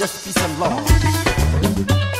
Just peace and love.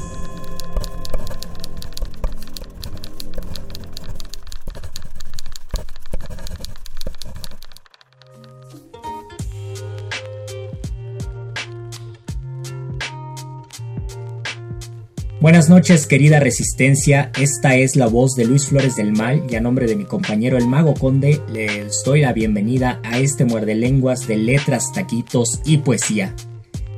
Buenas noches, querida Resistencia. Esta es la voz de Luis Flores del Mal y a nombre de mi compañero el Mago Conde les doy la bienvenida a este muerde lenguas de letras, taquitos y poesía.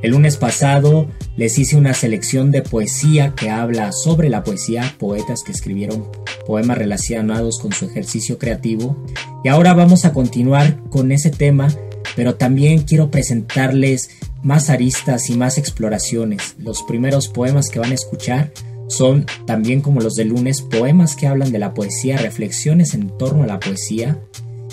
El lunes pasado les hice una selección de poesía que habla sobre la poesía, poetas que escribieron poemas relacionados con su ejercicio creativo. Y ahora vamos a continuar con ese tema, pero también quiero presentarles más aristas y más exploraciones. Los primeros poemas que van a escuchar son, también como los de lunes, poemas que hablan de la poesía, reflexiones en torno a la poesía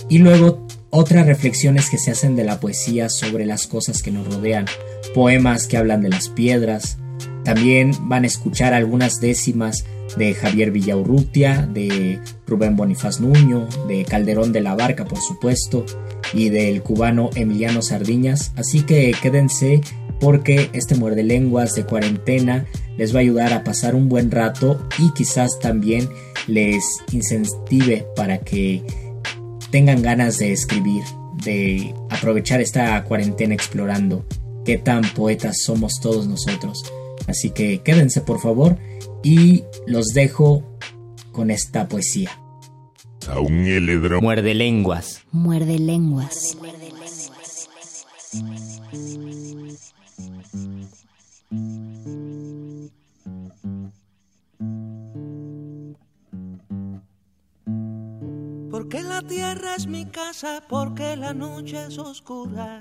y luego otras reflexiones que se hacen de la poesía sobre las cosas que nos rodean, poemas que hablan de las piedras. También van a escuchar algunas décimas de Javier Villaurrutia, de Rubén Bonifaz Nuño, de Calderón de la Barca, por supuesto, y del cubano Emiliano Sardiñas. Así que quédense porque este muerde lenguas de cuarentena les va a ayudar a pasar un buen rato y quizás también les incentive para que tengan ganas de escribir, de aprovechar esta cuarentena explorando qué tan poetas somos todos nosotros. Así que quédense por favor y los dejo con esta poesía. Muerde lenguas. Muerde lenguas. Porque la tierra es mi casa, porque la noche es oscura.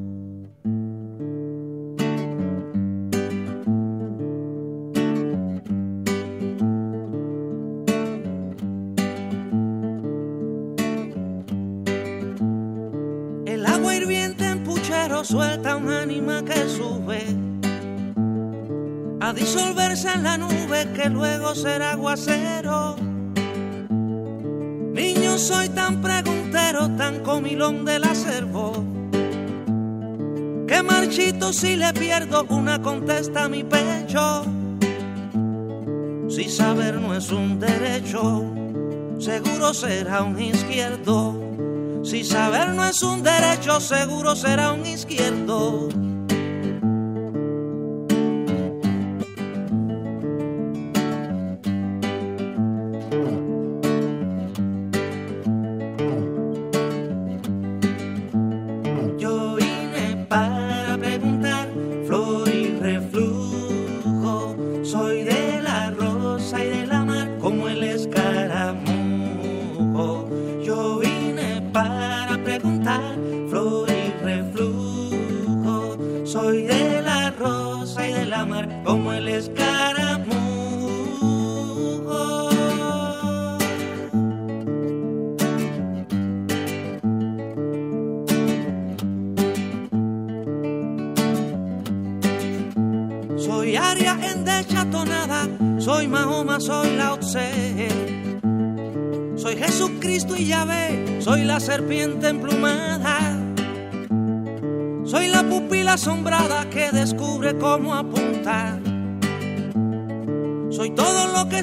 Suelta un ánima que sube a disolverse en la nube que luego será aguacero. Niño, soy tan preguntero, tan comilón del acervo, que marchito si le pierdo una contesta a mi pecho. Si saber no es un derecho, seguro será un izquierdo. Si saber no es un derecho, seguro será un izquierdo.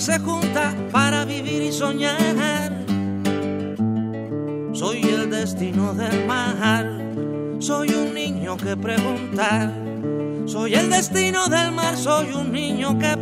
Se junta para vivir y soñar. Soy el destino del mar. Soy un niño que pregunta. Soy el destino del mar, soy un niño que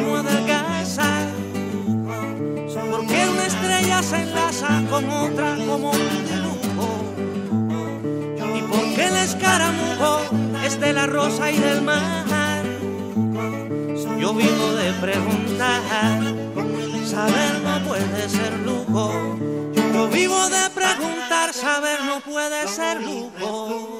como adelgaza. Porque una estrella se enlaza con otra como un dibujo. Y porque el escaramujo es de la rosa y del mar. Yo vivo de preguntar, saber no puede ser lujo. Yo vivo de preguntar, saber no puede ser lujo.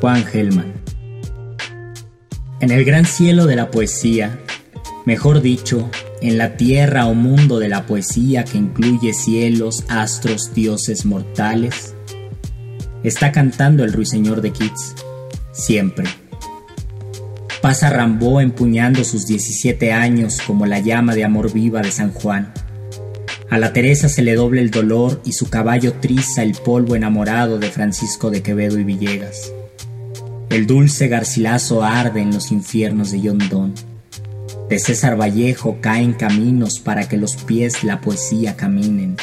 Juan Gelman. En el gran cielo de la poesía, mejor dicho, en la tierra o mundo de la poesía que incluye cielos, astros, dioses mortales, está cantando el ruiseñor de Keats, siempre Pasa Rambó empuñando sus 17 años como la llama de amor viva de San Juan. A la Teresa se le doble el dolor y su caballo triza el polvo enamorado de Francisco de Quevedo y Villegas. El dulce garcilazo arde en los infiernos de Yondón. De César Vallejo caen caminos para que los pies la poesía caminen.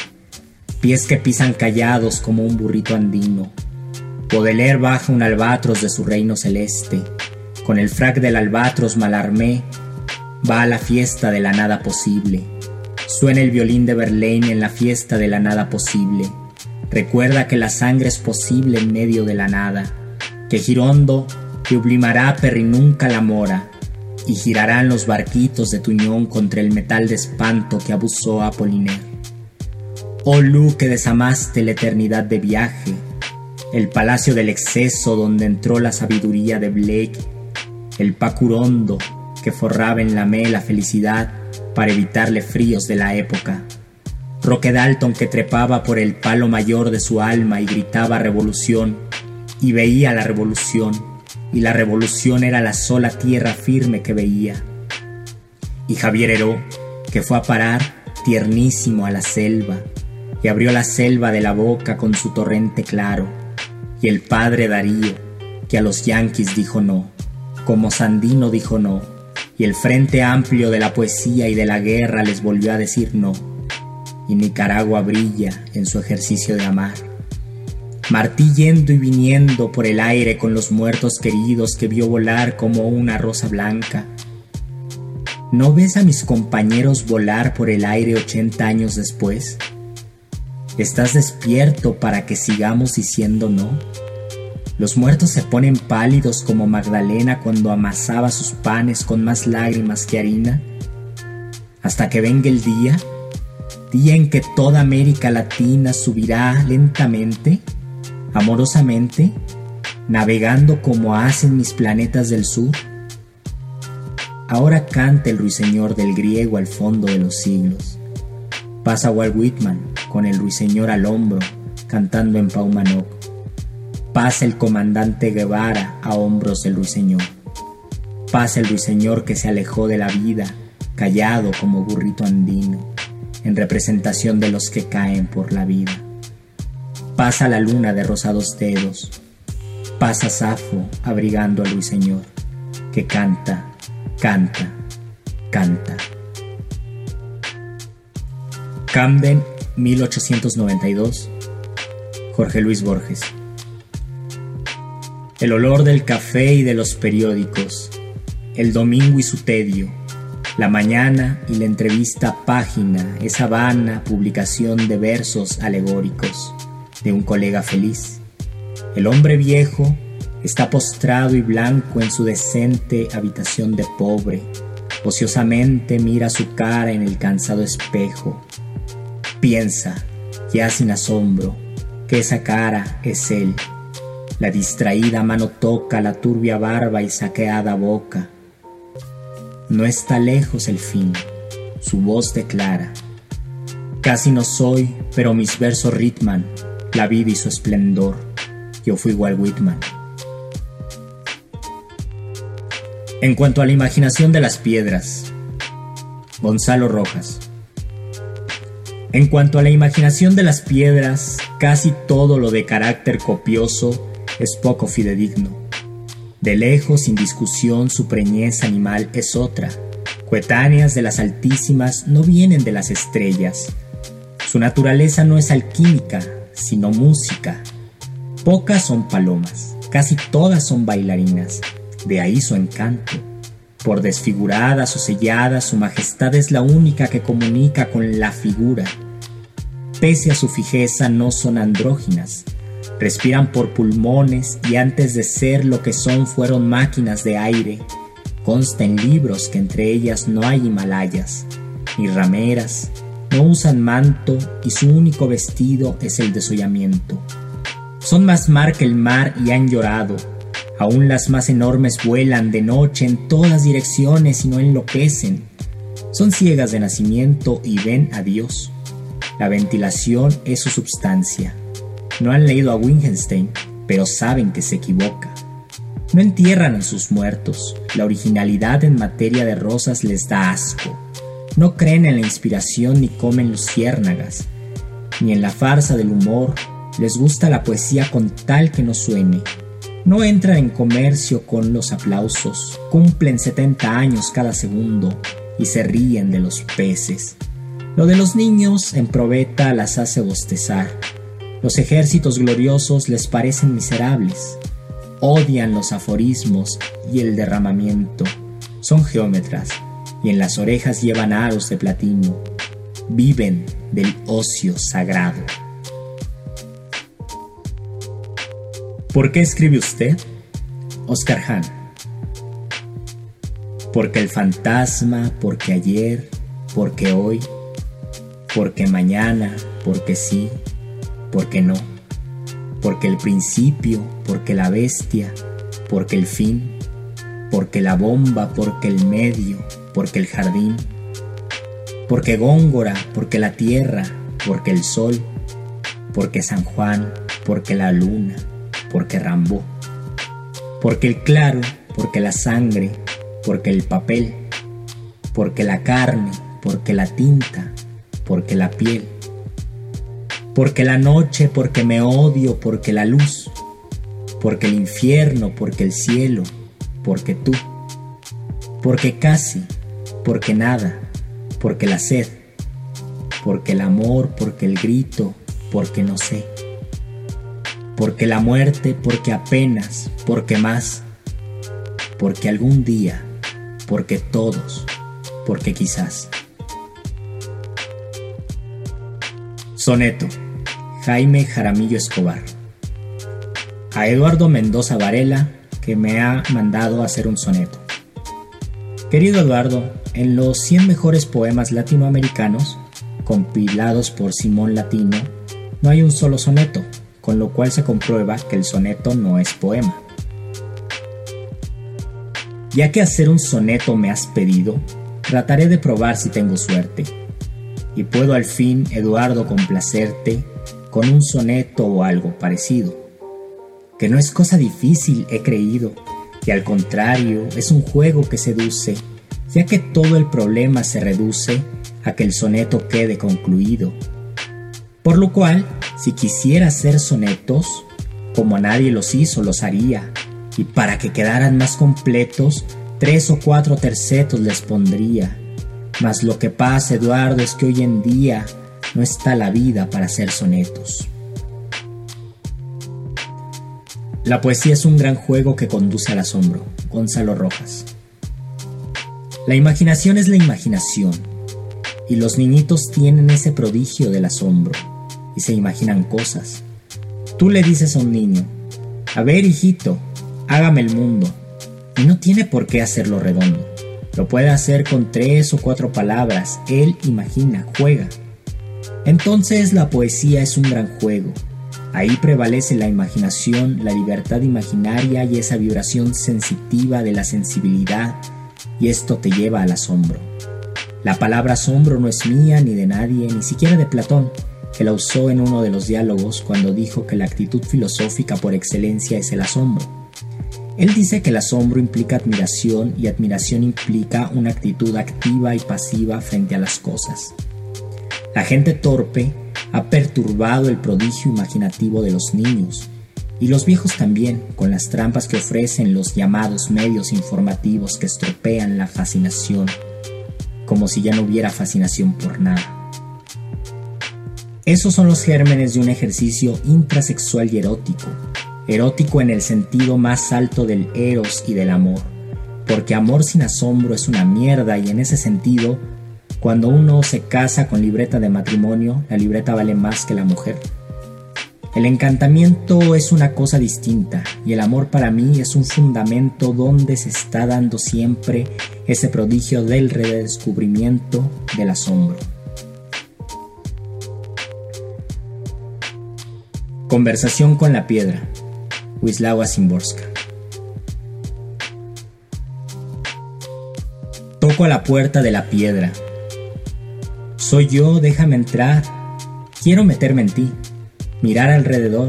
Pies que pisan callados como un burrito andino. Baudelaire baja un albatros de su reino celeste con el frac del albatros malarmé, va a la fiesta de la nada posible. Suena el violín de Verlaine en la fiesta de la nada posible. Recuerda que la sangre es posible en medio de la nada, que Girondo te oblimará perri nunca la mora, y girarán los barquitos de Tuñón contra el metal de espanto que abusó a Apollinaire. Oh Lu que desamaste la eternidad de viaje, el palacio del exceso donde entró la sabiduría de Blake el pacurondo que forraba en la me la felicidad para evitarle fríos de la época. Roque Dalton que trepaba por el palo mayor de su alma y gritaba revolución, y veía la revolución, y la revolución era la sola tierra firme que veía. Y Javier Heró, que fue a parar tiernísimo a la selva, y abrió la selva de la boca con su torrente claro, y el padre Darío, que a los yanquis dijo no como Sandino dijo no, y el Frente Amplio de la Poesía y de la Guerra les volvió a decir no, y Nicaragua brilla en su ejercicio de amar. Martí yendo y viniendo por el aire con los muertos queridos que vio volar como una rosa blanca. ¿No ves a mis compañeros volar por el aire ochenta años después? ¿Estás despierto para que sigamos diciendo no? Los muertos se ponen pálidos como Magdalena cuando amasaba sus panes con más lágrimas que harina, hasta que venga el día, día en que toda América Latina subirá lentamente, amorosamente, navegando como hacen mis planetas del sur. Ahora canta el ruiseñor del griego al fondo de los siglos. Pasa Walt Whitman con el ruiseñor al hombro, cantando en Paumanok. Pasa el comandante Guevara a hombros del ruiseñor. Pasa el ruiseñor que se alejó de la vida, callado como burrito andino, en representación de los que caen por la vida. Pasa la luna de rosados dedos, pasa Safo abrigando al ruiseñor, que canta, canta, canta. Camden, 1892. Jorge Luis Borges. El olor del café y de los periódicos, el domingo y su tedio, la mañana y la entrevista página, esa vana publicación de versos alegóricos de un colega feliz. El hombre viejo está postrado y blanco en su decente habitación de pobre, ociosamente mira su cara en el cansado espejo, piensa, ya sin asombro, que esa cara es él. La distraída mano toca la turbia barba y saqueada boca, no está lejos el fin, su voz declara. Casi no soy, pero mis versos ritman la vida y su esplendor. Yo fui igual Whitman. En cuanto a la imaginación de las piedras, Gonzalo Rojas. En cuanto a la imaginación de las piedras, casi todo lo de carácter copioso es poco fidedigno. De lejos, sin discusión, su preñez animal es otra. Coetáneas de las altísimas no vienen de las estrellas. Su naturaleza no es alquímica, sino música. Pocas son palomas, casi todas son bailarinas, de ahí su encanto. Por desfiguradas o selladas, su majestad es la única que comunica con la figura. Pese a su fijeza, no son andróginas, respiran por pulmones y antes de ser lo que son fueron máquinas de aire. Consta en libros que entre ellas no hay Himalayas, ni rameras, no usan manto y su único vestido es el desollamiento. Son más mar que el mar y han llorado. Aún las más enormes vuelan de noche en todas direcciones y no enloquecen. Son ciegas de nacimiento y ven a Dios. La ventilación es su substancia no han leído a Wittgenstein, pero saben que se equivoca. No entierran a sus muertos. La originalidad en materia de rosas les da asco. No creen en la inspiración ni comen luciérnagas. Ni en la farsa del humor. Les gusta la poesía con tal que no suene. No entran en comercio con los aplausos. Cumplen 70 años cada segundo y se ríen de los peces. Lo de los niños en probeta las hace bostezar los ejércitos gloriosos les parecen miserables. Odian los aforismos y el derramamiento. Son geómetras y en las orejas llevan aros de platino. Viven del ocio sagrado. ¿Por qué escribe usted? Oscar Hahn. Porque el fantasma, porque ayer, porque hoy, porque mañana, porque sí, porque no, porque el principio, porque la bestia, porque el fin, porque la bomba, porque el medio, porque el jardín, porque Góngora, porque la tierra, porque el sol, porque San Juan, porque la luna, porque Rambó, porque el claro, porque la sangre, porque el papel, porque la carne, porque la tinta, porque la piel, porque la noche, porque me odio, porque la luz, porque el infierno, porque el cielo, porque tú, porque casi, porque nada, porque la sed, porque el amor, porque el grito, porque no sé, porque la muerte, porque apenas, porque más, porque algún día, porque todos, porque quizás. Soneto Jaime Jaramillo Escobar. A Eduardo Mendoza Varela, que me ha mandado hacer un soneto. Querido Eduardo, en los 100 mejores poemas latinoamericanos, compilados por Simón Latino, no hay un solo soneto, con lo cual se comprueba que el soneto no es poema. Ya que hacer un soneto me has pedido, trataré de probar si tengo suerte. Y puedo al fin, Eduardo, complacerte con un soneto o algo parecido. que no es cosa difícil, he creído, y al contrario, es un juego que seduce, ya que todo el problema se reduce a que el soneto quede concluido. Por lo cual, si quisiera hacer sonetos, como nadie los hizo, los haría, y para que quedaran más completos, tres o cuatro tercetos les pondría. Mas lo que pasa, Eduardo, es que hoy en día no está la vida para hacer sonetos. La poesía es un gran juego que conduce al asombro. Gonzalo Rojas. La imaginación es la imaginación, y los niñitos tienen ese prodigio del asombro, y se imaginan cosas. Tú le dices a un niño, a ver hijito, hágame el mundo, y no tiene por qué hacerlo redondo. Lo puede hacer con tres o cuatro palabras, él imagina, juega. Entonces la poesía es un gran juego, Ahí prevalece la imaginación, la libertad imaginaria y esa vibración sensitiva de la sensibilidad, y esto te lleva al asombro. La palabra asombro no es mía ni de nadie, ni siquiera de Platón, que la usó en uno de los diálogos cuando dijo que la actitud filosófica por excelencia es el asombro. Él dice que el asombro implica admiración y admiración implica una actitud activa y pasiva frente a las cosas. La gente torpe ha perturbado el prodigio imaginativo de los niños y los viejos también, con las trampas que ofrecen los llamados medios informativos que estropean la fascinación, como si ya no hubiera fascinación por nada. Esos son los gérmenes de un ejercicio intrasexual y erótico, erótico en el sentido más alto del eros y del amor, porque amor sin asombro es una mierda y en ese sentido cuando uno se casa con libreta de matrimonio, la libreta vale más que la mujer. El encantamiento es una cosa distinta y el amor para mí es un fundamento donde se está dando siempre ese prodigio del redescubrimiento del asombro. Conversación con la piedra. Wisława Szymborska. Toco a la puerta de la piedra soy yo, déjame entrar. Quiero meterme en ti, mirar alrededor,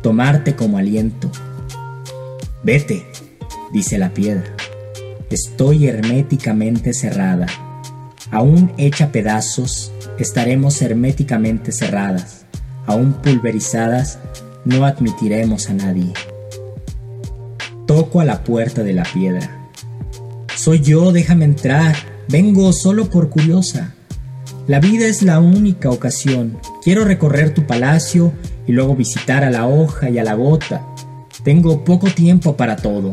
tomarte como aliento. Vete, dice la piedra. Estoy herméticamente cerrada. Aún hecha pedazos, estaremos herméticamente cerradas. Aún pulverizadas, no admitiremos a nadie. Toco a la puerta de la piedra. Soy yo, déjame entrar. Vengo solo por curiosa. La vida es la única ocasión. Quiero recorrer tu palacio y luego visitar a la hoja y a la gota. Tengo poco tiempo para todo.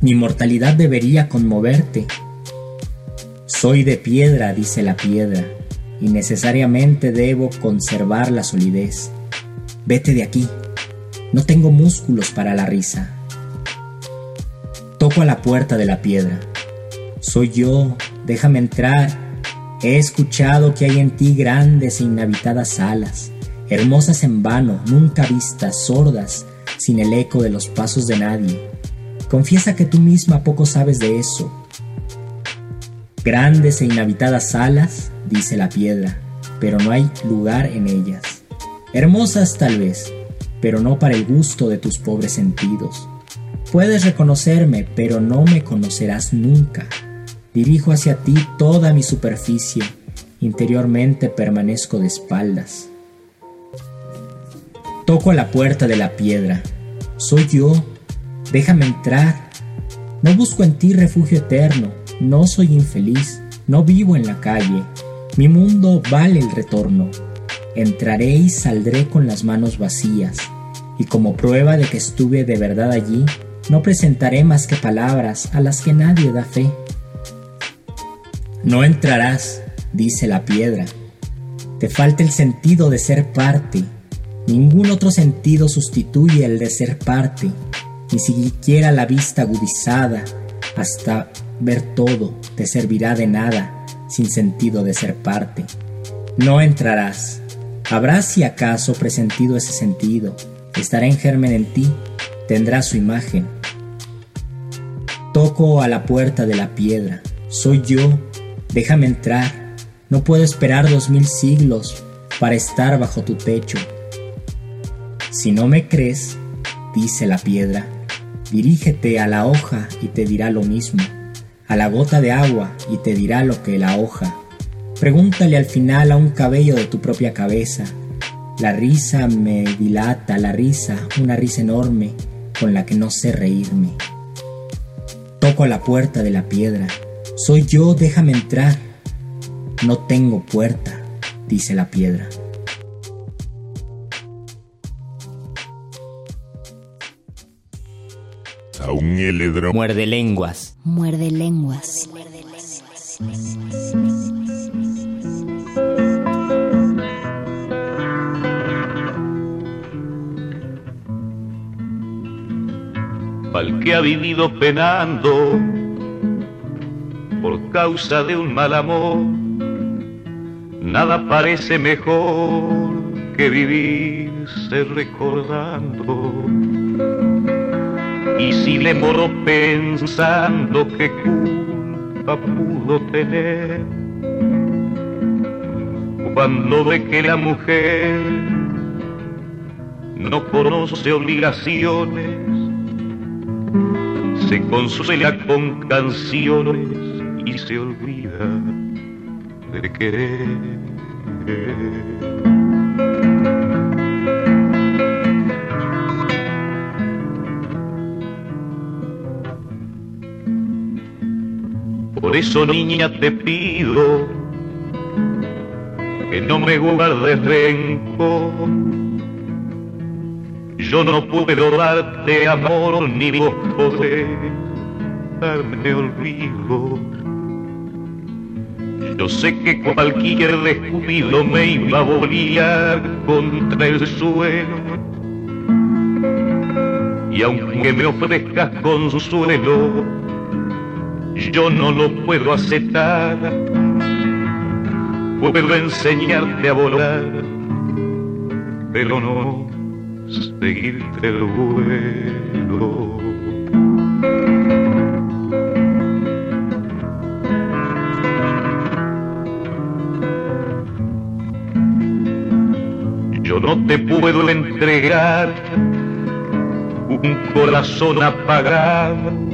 Mi mortalidad debería conmoverte. Soy de piedra, dice la piedra, y necesariamente debo conservar la solidez. Vete de aquí. No tengo músculos para la risa. Toco a la puerta de la piedra. Soy yo, déjame entrar He escuchado que hay en ti grandes e inhabitadas alas, hermosas en vano, nunca vistas, sordas, sin el eco de los pasos de nadie. Confiesa que tú misma poco sabes de eso. Grandes e inhabitadas alas, dice la piedra, pero no hay lugar en ellas. Hermosas tal vez, pero no para el gusto de tus pobres sentidos. Puedes reconocerme, pero no me conocerás nunca. Dirijo hacia ti toda mi superficie, interiormente permanezco de espaldas. Toco la puerta de la piedra. Soy yo, déjame entrar. No busco en ti refugio eterno, no soy infeliz, no vivo en la calle. Mi mundo vale el retorno. Entraré y saldré con las manos vacías, y como prueba de que estuve de verdad allí, no presentaré más que palabras a las que nadie da fe. No entrarás, dice la piedra. Te falta el sentido de ser parte. Ningún otro sentido sustituye el de ser parte, ni siquiera la vista agudizada hasta ver todo te servirá de nada sin sentido de ser parte. No entrarás. Habrás si acaso presentido ese sentido. Estará en germen en ti, tendrá su imagen. Toco a la puerta de la piedra. Soy yo Déjame entrar. No puedo esperar dos mil siglos para estar bajo tu techo. Si no me crees, dice la piedra. Dirígete a la hoja y te dirá lo mismo, a la gota de agua y te dirá lo que la hoja. Pregúntale al final a un cabello de tu propia cabeza. La risa me dilata, la risa, una risa enorme con la que no sé reírme. Toco la puerta de la piedra. Soy yo, déjame entrar. No tengo puerta, dice la piedra. A un heledro. Muerde lenguas. Muerde lenguas. Al que ha vivido penando por causa de un mal amor, nada parece mejor que vivirse recordando. Y si le moro pensando que culpa pudo tener, cuando ve que la mujer no conoce obligaciones, se consuela con canciones y se olvida de querer. Por eso niña te pido que no me guardes rencor. Yo no puedo darte amor ni vos podés darme olvido. Yo sé que cualquier descuido me iba a bolear contra el suelo. Y aunque me ofrezcas consuelo, yo no lo puedo aceptar. Puedo enseñarte a volar, pero no seguirte el vuelo. Te puedo entregar un corazón apagado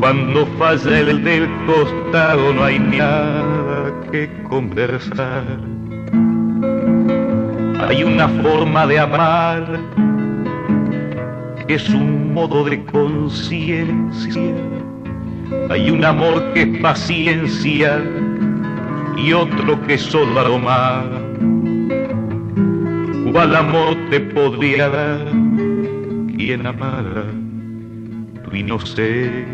cuando falla el del costado no hay nada que conversar. Hay una forma de amar que es un modo de conciencia. Hay un amor que es paciencia y otro que es solo aroma. ¿Cuál amor te podría dar quien amara tu inocencia?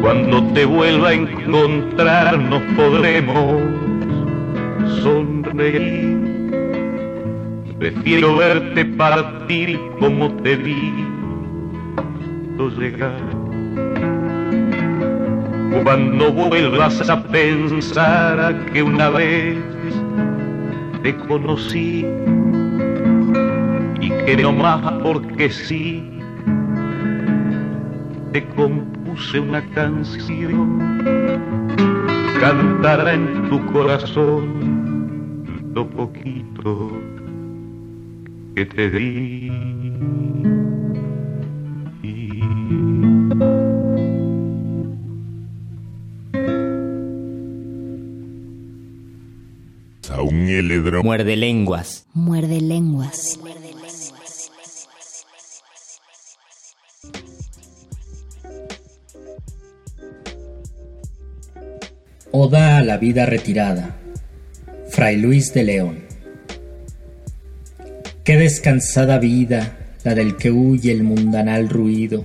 Cuando te vuelva a encontrar nos podremos sonreír. Prefiero verte partir como te vi llegar. Cuando vuelvas a pensar que una vez te conocí y que no más porque sí te compuse una canción cantará en tu corazón lo poquito que te di Muerde lenguas. Muerde lenguas. Oda a la vida retirada. Fray Luis de León. Qué descansada vida la del que huye el mundanal ruido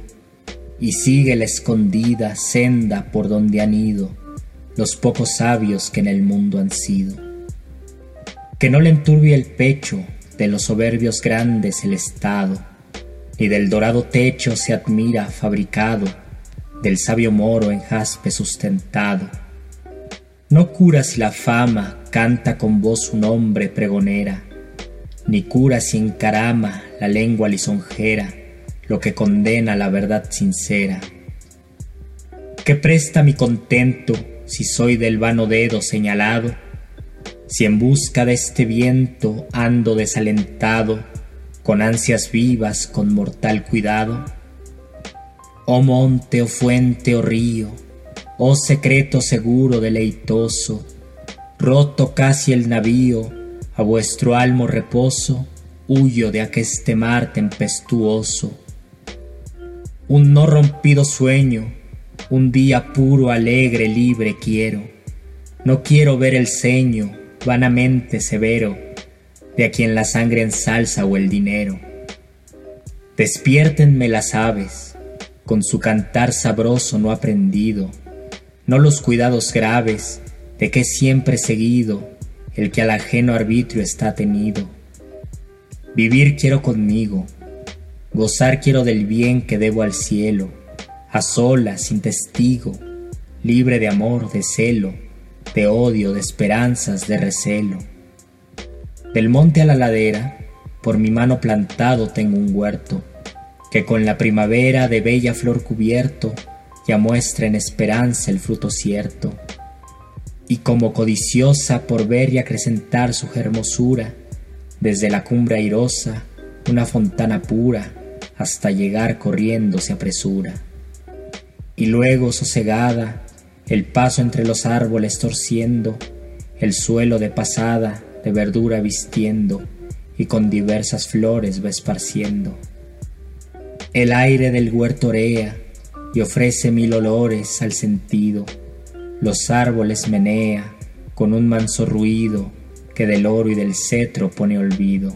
y sigue la escondida senda por donde han ido los pocos sabios que en el mundo han sido que no le enturbie el pecho de los soberbios grandes el estado, ni del dorado techo se admira fabricado, del sabio moro en jaspe sustentado. No cura si la fama canta con voz su nombre pregonera, ni cura si encarama la lengua lisonjera lo que condena la verdad sincera. qué presta mi contento si soy del vano dedo señalado? Si en busca de este viento ando desalentado, con ansias vivas, con mortal cuidado. Oh monte, oh fuente, oh río, oh secreto seguro deleitoso, roto casi el navío, a vuestro almo reposo, huyo de aqueste mar tempestuoso. Un no rompido sueño, un día puro, alegre, libre quiero. No quiero ver el ceño, vanamente severo, de a quien la sangre ensalza o el dinero. Despiértenme las aves, con su cantar sabroso no aprendido, no los cuidados graves de que siempre seguido el que al ajeno arbitrio está tenido. Vivir quiero conmigo, gozar quiero del bien que debo al cielo, a solas, sin testigo, libre de amor, de celo, de odio, de esperanzas, de recelo. Del monte a la ladera, por mi mano plantado tengo un huerto, que con la primavera de bella flor cubierto, ya muestra en esperanza el fruto cierto. Y como codiciosa por ver y acrecentar su hermosura, desde la cumbre airosa, una fontana pura, hasta llegar corriendo se apresura. Y luego sosegada, el paso entre los árboles torciendo, el suelo de pasada de verdura vistiendo, y con diversas flores va esparciendo. El aire del huerto orea y ofrece mil olores al sentido, los árboles menea con un manso ruido que del oro y del cetro pone olvido.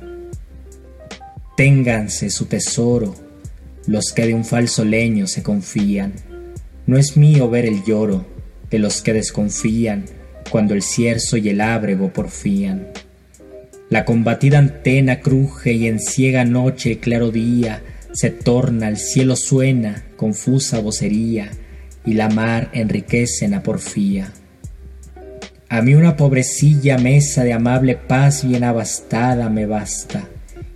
Ténganse su tesoro los que de un falso leño se confían. No es mío ver el lloro de los que desconfían cuando el cierzo y el ábrego porfían. La combatida antena cruje y en ciega noche claro día se torna, el cielo suena, confusa vocería, y la mar enriquece en porfía. A mí una pobrecilla mesa de amable paz bien abastada me basta,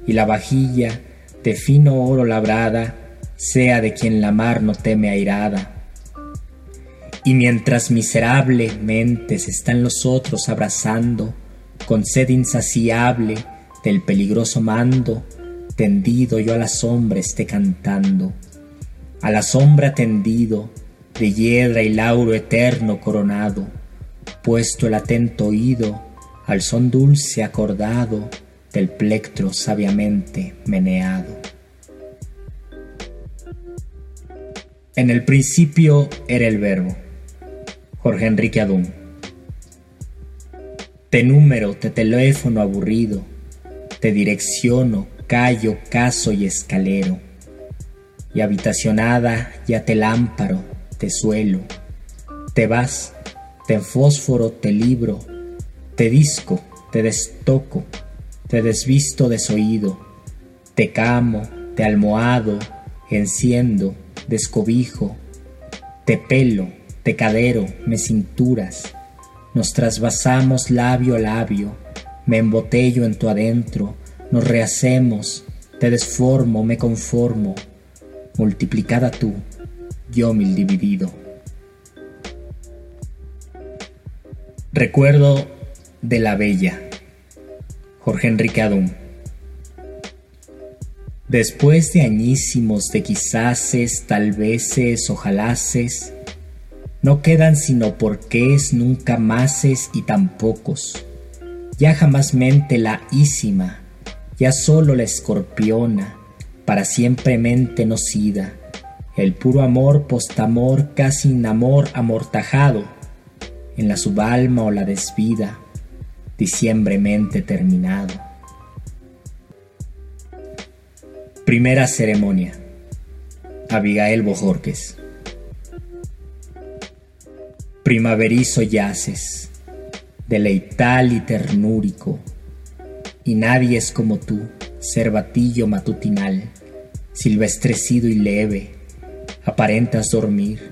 y la vajilla de fino oro labrada sea de quien la mar no teme airada. Y mientras miserablemente se están los otros abrazando, con sed insaciable del peligroso mando, tendido yo a la sombra esté cantando, a la sombra tendido, de hiedra y lauro eterno coronado, puesto el atento oído al son dulce acordado del plectro sabiamente meneado. En el principio era el verbo. Jorge Enrique Adún. Te número, te teléfono aburrido, te direcciono, callo, caso y escalero, y habitacionada ya te lámparo, te suelo, te vas, te fósforo, te libro, te disco, te destoco, te desvisto desoído, te camo, te almohado, enciendo, descobijo, te pelo, te cadero, me cinturas, nos trasvasamos labio a labio, me embotello en tu adentro, nos rehacemos, te desformo, me conformo, multiplicada tú, yo mil dividido. Recuerdo de la bella, Jorge Enrique Adún. Después de añísimos de quizases, tal veces, ojalases, no quedan sino porqués, nunca máses y tan pocos. Ya jamás mente la ísima, ya solo la escorpiona, para siempre mente nocida, el puro amor postamor casi in amor amortajado, en la subalma o la desvida, diciembremente terminado. Primera ceremonia. Abigail Bojorques primaverizo yaces, deleital y ternúrico, y nadie es como tú, cervatillo matutinal, silvestrecido y leve, aparentas dormir,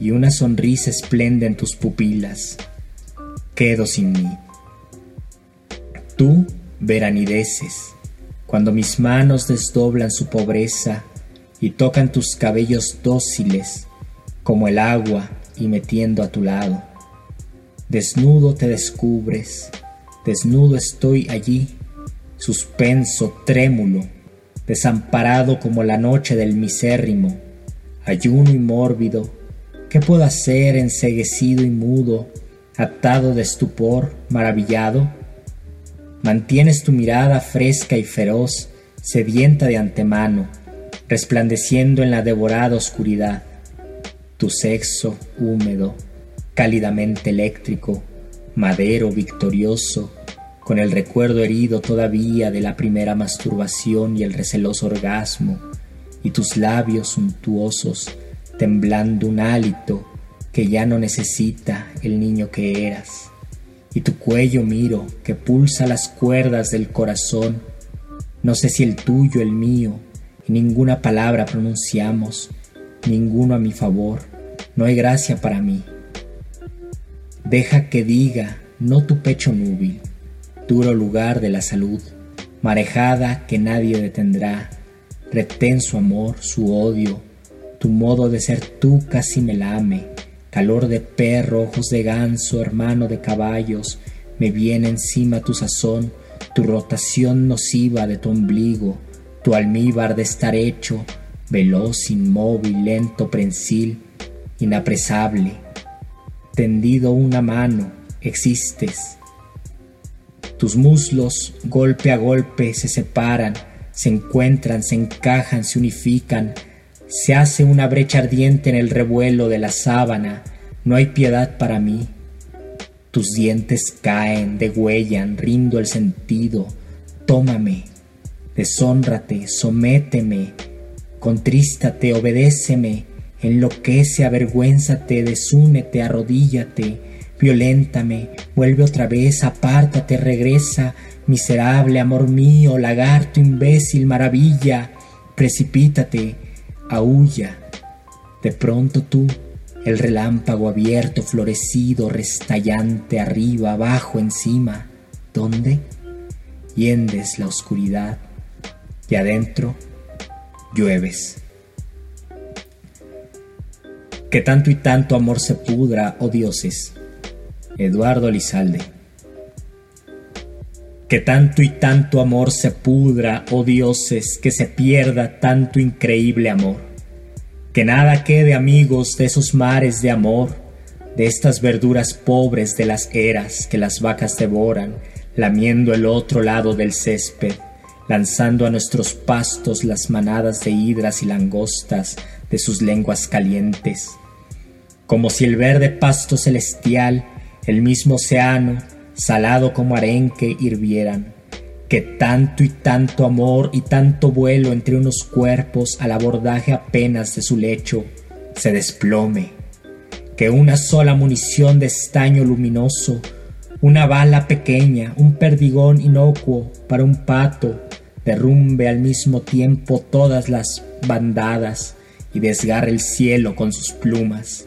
y una sonrisa esplende en tus pupilas. Quedo sin mí. Tú veranideces, cuando mis manos desdoblan su pobreza y tocan tus cabellos dóciles, como el agua y metiendo a tu lado. Desnudo te descubres, desnudo estoy allí, suspenso, trémulo, desamparado como la noche del misérrimo, ayuno y mórbido, ¿qué puedo hacer enseguecido y mudo, atado de estupor, maravillado? Mantienes tu mirada fresca y feroz, sedienta de antemano, resplandeciendo en la devorada oscuridad. Tu sexo húmedo, cálidamente eléctrico, madero victorioso, con el recuerdo herido todavía de la primera masturbación y el receloso orgasmo, y tus labios suntuosos temblando un hálito que ya no necesita el niño que eras y tu cuello miro que pulsa las cuerdas del corazón. No sé si el tuyo, el mío, y ninguna palabra pronunciamos, ninguno a mi favor, no hay gracia para mí. Deja que diga, no tu pecho núbil, duro lugar de la salud, marejada que nadie detendrá, retén su amor, su odio, tu modo de ser tú casi me lame, calor de perro, ojos de ganso, hermano de caballos, me viene encima tu sazón, tu rotación nociva de tu ombligo, tu almíbar de estar hecho, veloz, inmóvil, lento, prensil, inapresable. Tendido una mano, existes. Tus muslos, golpe a golpe, se separan, se encuentran, se encajan, se unifican, se hace una brecha ardiente en el revuelo de la sábana, no hay piedad para mí. Tus dientes caen, degüellan, rindo el sentido. Tómame, deshónrate, sométeme, contrístate, obedéceme, enloquece, avergüénzate, desúnete, arrodíllate, violéntame, vuelve otra vez, apártate, regresa, miserable amor mío, lagarto, imbécil, maravilla, precipítate, aúlla. De pronto tú, el relámpago abierto, florecido, restallante, arriba, abajo, encima. ¿Dónde? Hiendes la oscuridad y adentro llueves. Que tanto y tanto amor se pudra, oh dioses. Eduardo Lizalde. Que tanto y tanto amor se pudra, oh dioses, que se pierda tanto increíble amor. Que nada quede amigos de esos mares de amor, de estas verduras pobres de las eras que las vacas devoran, lamiendo el otro lado del césped, lanzando a nuestros pastos las manadas de hidras y langostas de sus lenguas calientes. Como si el verde pasto celestial, el mismo océano, salado como arenque hirvieran, que tanto y tanto amor y tanto vuelo entre unos cuerpos al abordaje apenas de su lecho se desplome, que una sola munición de estaño luminoso, una bala pequeña, un perdigón inocuo para un pato, derrumbe al mismo tiempo todas las bandadas y desgarre el cielo con sus plumas,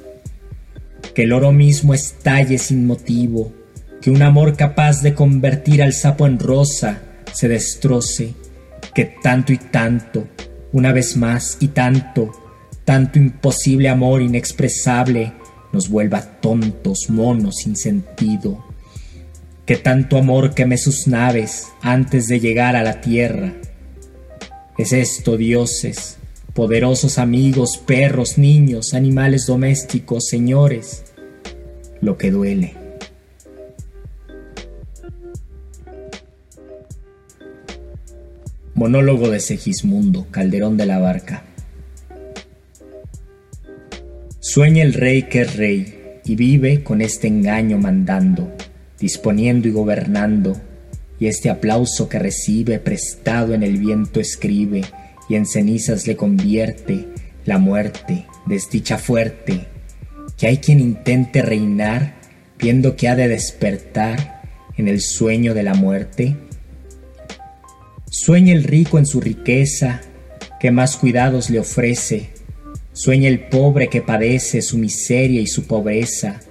que el oro mismo estalle sin motivo, que un amor capaz de convertir al sapo en rosa se destroce, que tanto y tanto, una vez más y tanto, tanto imposible amor inexpresable nos vuelva tontos, monos sin sentido, que tanto amor queme sus naves antes de llegar a la tierra. Es esto, dioses, poderosos amigos, perros, niños, animales domésticos, señores, lo que duele. Monólogo de Segismundo, Calderón de la Barca. Sueña el rey que es rey y vive con este engaño mandando, disponiendo y gobernando, y este aplauso que recibe prestado en el viento escribe y en cenizas le convierte la muerte, desdicha fuerte, que hay quien intente reinar viendo que ha de despertar en el sueño de la muerte Sueña el rico en su riqueza, que más cuidados le ofrece. Sueña el pobre que padece su miseria y su pobreza.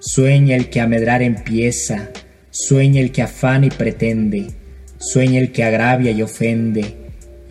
Sueña el que a medrar empieza. Sueña el que afana y pretende. Sueña el que agravia y ofende.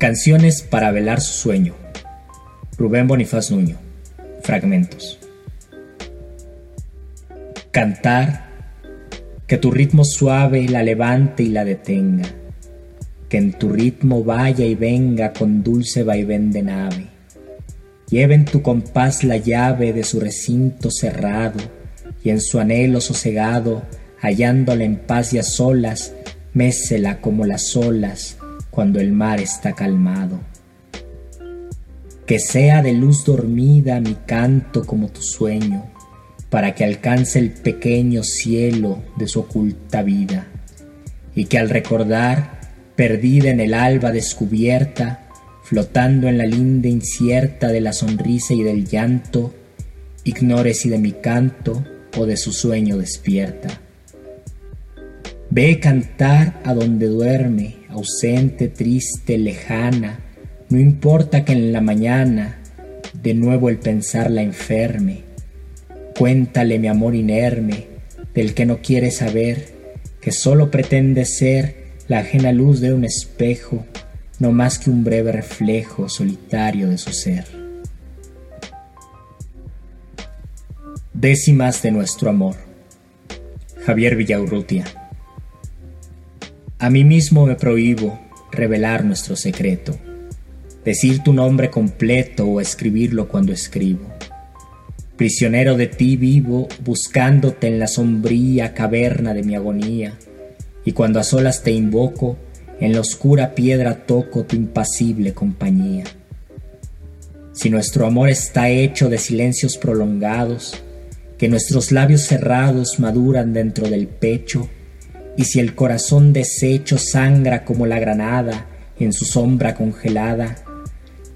Canciones para velar su sueño. Rubén Bonifaz Nuño. Fragmentos. Cantar, que tu ritmo suave la levante y la detenga, que en tu ritmo vaya y venga con dulce vaivén de nave. Lleve en tu compás la llave de su recinto cerrado, y en su anhelo sosegado, hallándola en paz y a solas, mésela como las olas cuando el mar está calmado. Que sea de luz dormida mi canto como tu sueño, para que alcance el pequeño cielo de su oculta vida, y que al recordar, perdida en el alba descubierta, flotando en la linda incierta de la sonrisa y del llanto, ignore si de mi canto o de su sueño despierta. Ve cantar a donde duerme, ausente, triste, lejana, no importa que en la mañana de nuevo el pensar la enferme, Cuéntale mi amor inerme, del que no quiere saber, que solo pretende ser la ajena luz de un espejo, no más que un breve reflejo solitario de su ser. Décimas de nuestro amor. Javier Villaurrutia. A mí mismo me prohíbo revelar nuestro secreto, decir tu nombre completo o escribirlo cuando escribo prisionero de ti vivo, buscándote en la sombría caverna de mi agonía, y cuando a solas te invoco, en la oscura piedra toco tu impasible compañía. Si nuestro amor está hecho de silencios prolongados, que nuestros labios cerrados maduran dentro del pecho, y si el corazón deshecho sangra como la granada en su sombra congelada,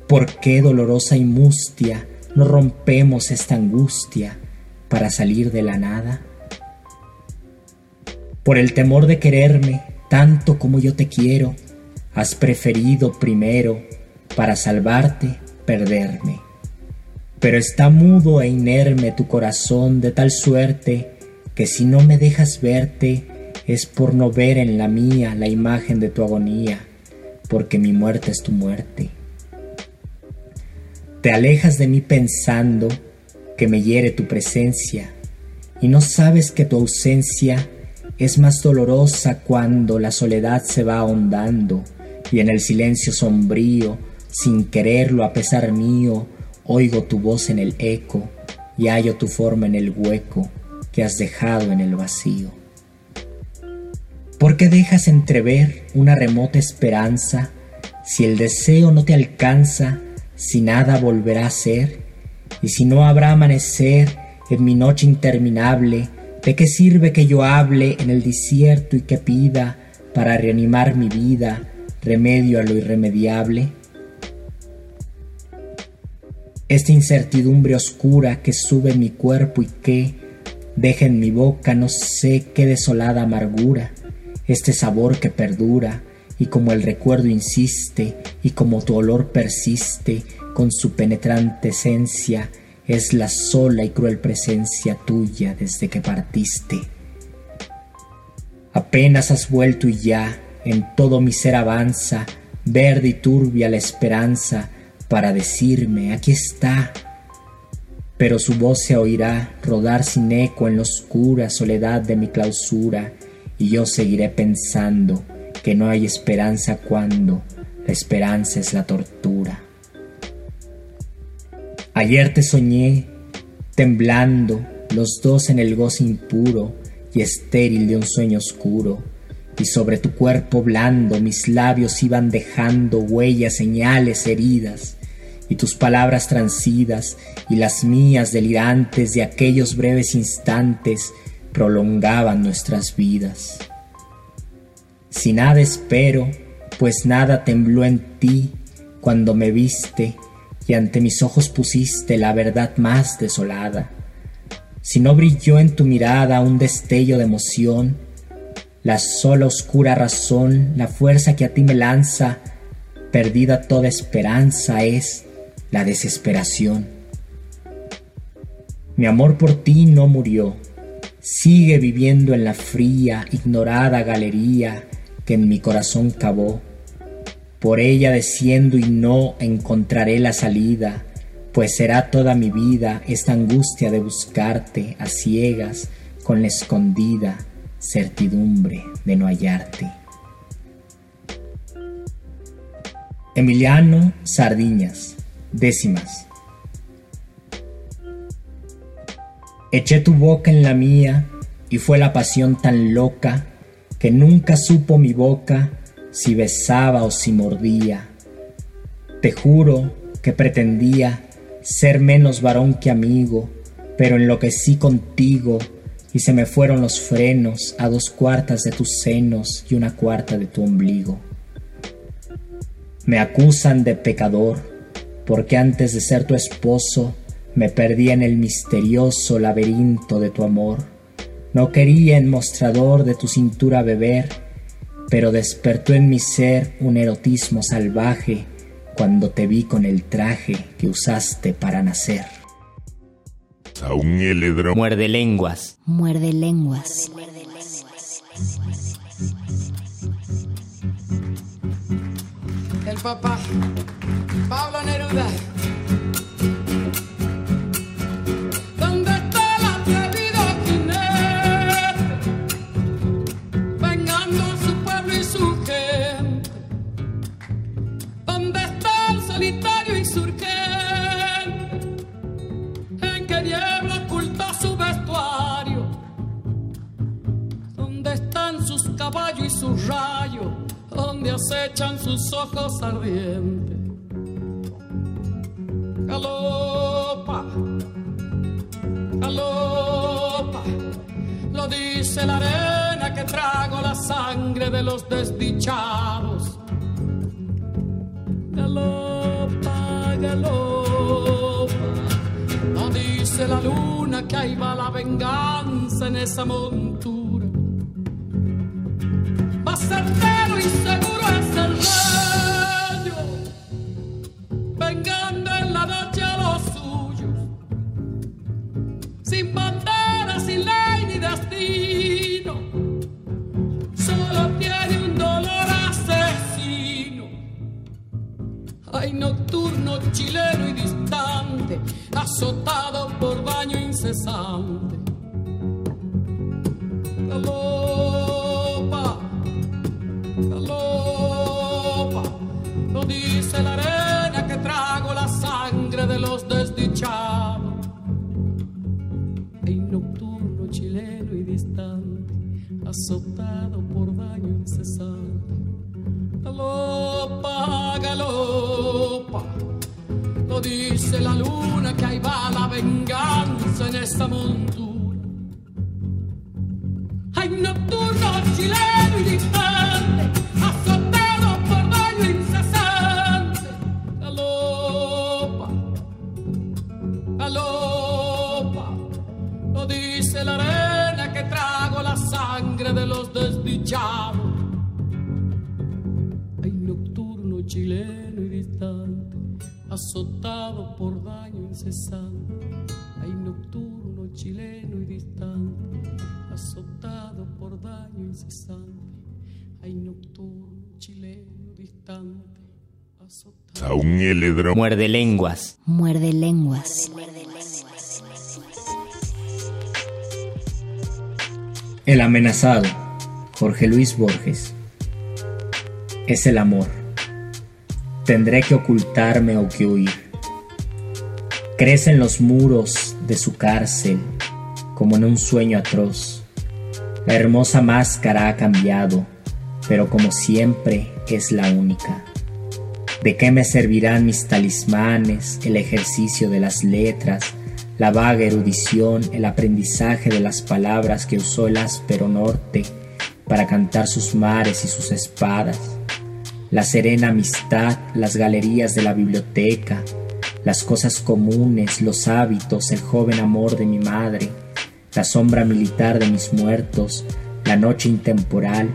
¿por qué dolorosa y mustia no rompemos esta angustia para salir de la nada? Por el temor de quererme tanto como yo te quiero, has preferido primero, para salvarte, perderme. Pero está mudo e inerme tu corazón de tal suerte que si no me dejas verte es por no ver en la mía la imagen de tu agonía, porque mi muerte es tu muerte. Te alejas de mí pensando que me hiere tu presencia y no sabes que tu ausencia es más dolorosa cuando la soledad se va ahondando y en el silencio sombrío, sin quererlo a pesar mío, oigo tu voz en el eco y hallo tu forma en el hueco que has dejado en el vacío. ¿Por qué dejas entrever una remota esperanza si el deseo no te alcanza si nada volverá a ser, y si no habrá amanecer en mi noche interminable, ¿de qué sirve que yo hable en el desierto y que pida, para reanimar mi vida, remedio a lo irremediable? Esta incertidumbre oscura que sube en mi cuerpo y que deja en mi boca no sé qué desolada amargura, este sabor que perdura, y como el recuerdo insiste y como tu olor persiste con su penetrante esencia, es la sola y cruel presencia tuya desde que partiste. Apenas has vuelto y ya en todo mi ser avanza, verde y turbia la esperanza para decirme, aquí está. Pero su voz se oirá rodar sin eco en la oscura soledad de mi clausura, y yo seguiré pensando, que no hay esperanza cuando la esperanza es la tortura. Ayer te soñé, temblando, los dos en el gozo impuro y estéril de un sueño oscuro, y sobre tu cuerpo blando mis labios iban dejando huellas, señales, heridas, y tus palabras transidas y las mías delirantes de aquellos breves instantes prolongaban nuestras vidas. Si nada espero, pues nada tembló en ti cuando me viste y ante mis ojos pusiste la verdad más desolada. Si no brilló en tu mirada un destello de emoción, la sola oscura razón, la fuerza que a ti me lanza, perdida toda esperanza es la desesperación. Mi amor por ti no murió, sigue viviendo en la fría, ignorada galería que en mi corazón cavó. Por ella desciendo y no encontraré la salida, pues será toda mi vida esta angustia de buscarte a ciegas con la escondida certidumbre de no hallarte. Emiliano Sardiñas, décimas. Eché tu boca en la mía y fue la pasión tan loca que nunca supo mi boca si besaba o si mordía. Te juro que pretendía ser menos varón que amigo, pero enloquecí contigo y se me fueron los frenos a dos cuartas de tus senos y una cuarta de tu ombligo. Me acusan de pecador, porque antes de ser tu esposo me perdí en el misterioso laberinto de tu amor. No quería en mostrador de tu cintura beber, pero despertó en mi ser un erotismo salvaje cuando te vi con el traje que usaste para nacer a un heledro. Muerde lenguas. Muerde lenguas. El papá, Pablo Neruda. Rayo donde acechan sus ojos ardientes. Galopa, galopa, lo dice la arena que trago la sangre de los desdichados. Galopa, galopa, lo dice la luna que ahí va la venganza en esa montura certero y seguro es el vengando en la noche a los suyos, sin bandera, sin ley ni destino, solo tiene un dolor asesino. Hay nocturno chileno y distante, azotado A un heledro. Muerde lenguas. Muerde lenguas. Muerde lenguas. El amenazado, Jorge Luis Borges. Es el amor. Tendré que ocultarme o que huir. Crecen los muros de su cárcel como en un sueño atroz. La hermosa máscara ha cambiado, pero como siempre es la única. ¿De qué me servirán mis talismanes, el ejercicio de las letras, la vaga erudición, el aprendizaje de las palabras que usó el áspero norte para cantar sus mares y sus espadas, la serena amistad, las galerías de la biblioteca, las cosas comunes, los hábitos, el joven amor de mi madre, la sombra militar de mis muertos, la noche intemporal,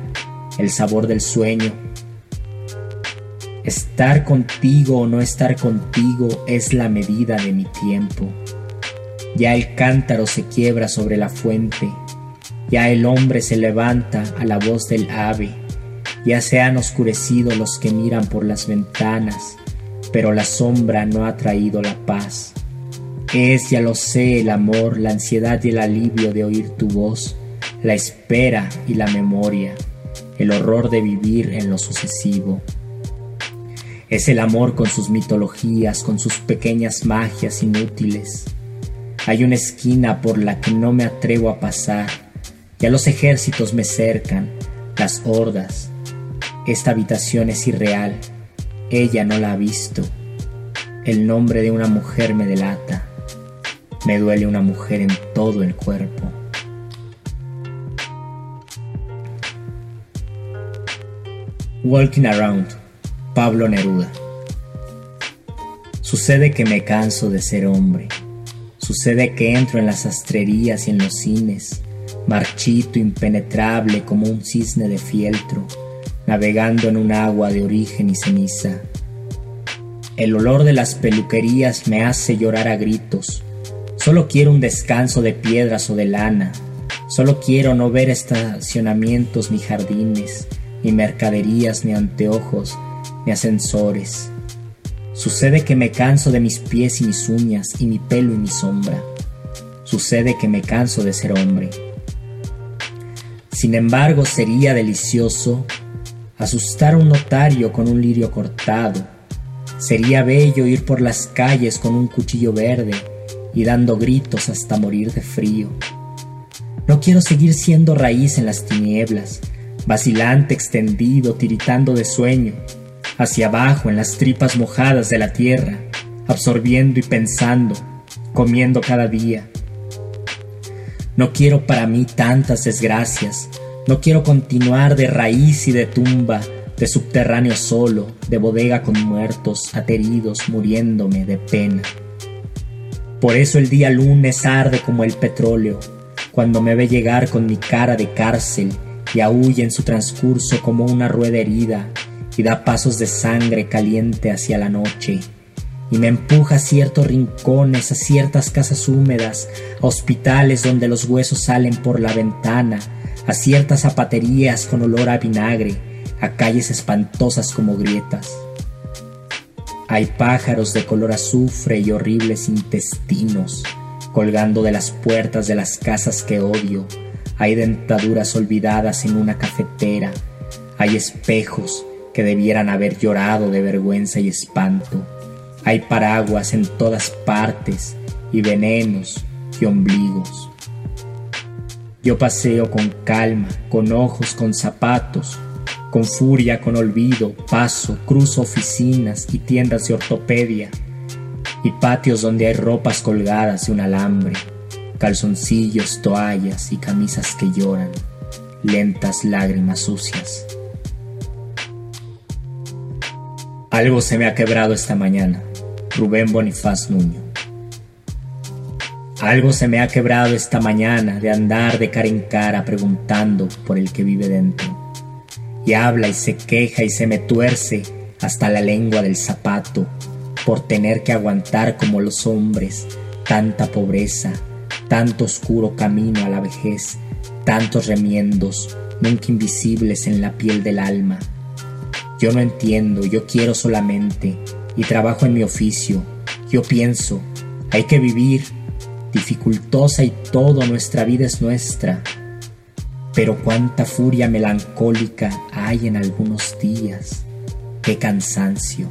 el sabor del sueño. Estar contigo o no estar contigo es la medida de mi tiempo. Ya el cántaro se quiebra sobre la fuente, ya el hombre se levanta a la voz del ave, ya se han oscurecido los que miran por las ventanas, pero la sombra no ha traído la paz. Es, ya lo sé, el amor, la ansiedad y el alivio de oír tu voz, la espera y la memoria, el horror de vivir en lo sucesivo. Es el amor con sus mitologías, con sus pequeñas magias inútiles. Hay una esquina por la que no me atrevo a pasar. Ya los ejércitos me cercan, las hordas. Esta habitación es irreal. Ella no la ha visto. El nombre de una mujer me delata. Me duele una mujer en todo el cuerpo. Walking Around, Pablo Neruda. Sucede que me canso de ser hombre. Sucede que entro en las astrerías y en los cines, marchito, impenetrable como un cisne de fieltro, navegando en un agua de origen y ceniza. El olor de las peluquerías me hace llorar a gritos, Solo quiero un descanso de piedras o de lana. Solo quiero no ver estacionamientos ni jardines, ni mercaderías, ni anteojos, ni ascensores. Sucede que me canso de mis pies y mis uñas, y mi pelo y mi sombra. Sucede que me canso de ser hombre. Sin embargo, sería delicioso asustar a un notario con un lirio cortado. Sería bello ir por las calles con un cuchillo verde y dando gritos hasta morir de frío. No quiero seguir siendo raíz en las tinieblas, vacilante, extendido, tiritando de sueño, hacia abajo en las tripas mojadas de la tierra, absorbiendo y pensando, comiendo cada día. No quiero para mí tantas desgracias, no quiero continuar de raíz y de tumba, de subterráneo solo, de bodega con muertos, ateridos, muriéndome de pena. Por eso el día lunes arde como el petróleo, cuando me ve llegar con mi cara de cárcel y aúlla en su transcurso como una rueda herida y da pasos de sangre caliente hacia la noche y me empuja a ciertos rincones, a ciertas casas húmedas, a hospitales donde los huesos salen por la ventana, a ciertas zapaterías con olor a vinagre, a calles espantosas como grietas. Hay pájaros de color azufre y horribles intestinos colgando de las puertas de las casas que odio. Hay dentaduras olvidadas en una cafetera. Hay espejos que debieran haber llorado de vergüenza y espanto. Hay paraguas en todas partes y venenos y ombligos. Yo paseo con calma, con ojos, con zapatos, con furia, con olvido, paso, cruzo oficinas y tiendas de ortopedia y patios donde hay ropas colgadas de un alambre, calzoncillos, toallas y camisas que lloran, lentas lágrimas sucias. Algo se me ha quebrado esta mañana. Rubén Bonifaz Nuño. Algo se me ha quebrado esta mañana de andar de cara en cara preguntando por el que vive dentro y habla y se queja y se me tuerce hasta la lengua del zapato por tener que aguantar como los hombres tanta pobreza, tanto oscuro camino a la vejez, tantos remiendos nunca invisibles en la piel del alma. Yo no entiendo, yo quiero solamente y trabajo en mi oficio. Yo pienso, hay que vivir, dificultosa y todo, nuestra vida es nuestra. Pero cuánta furia melancólica hay en algunos días. Qué cansancio.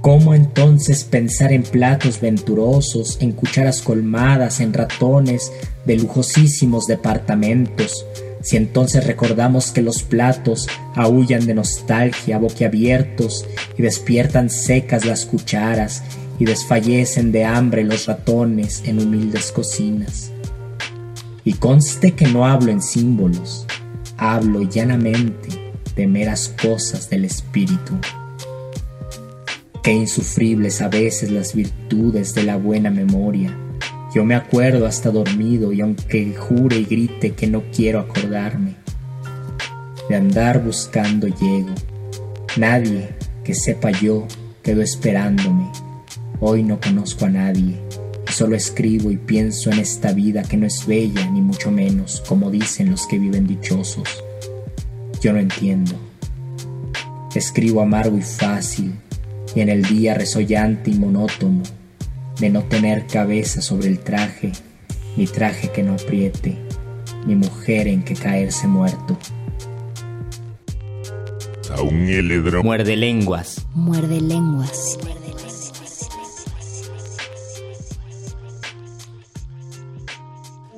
¿Cómo entonces pensar en platos venturosos, en cucharas colmadas, en ratones de lujosísimos departamentos, si entonces recordamos que los platos aullan de nostalgia boquiabiertos y despiertan secas las cucharas y desfallecen de hambre los ratones en humildes cocinas? Y conste que no hablo en símbolos, hablo llanamente, de meras cosas del espíritu. Qué insufribles a veces las virtudes de la buena memoria. Yo me acuerdo hasta dormido y aunque jure y grite que no quiero acordarme, de andar buscando llego. Nadie que sepa yo quedó esperándome. Hoy no conozco a nadie solo escribo y pienso en esta vida que no es bella ni mucho menos como dicen los que viven dichosos. Yo no entiendo. Escribo amargo y fácil y en el día resollante y monótono de no tener cabeza sobre el traje, ni traje que no apriete, ni mujer en que caerse muerto. A un heledro. Muerde lenguas. Muerde lenguas.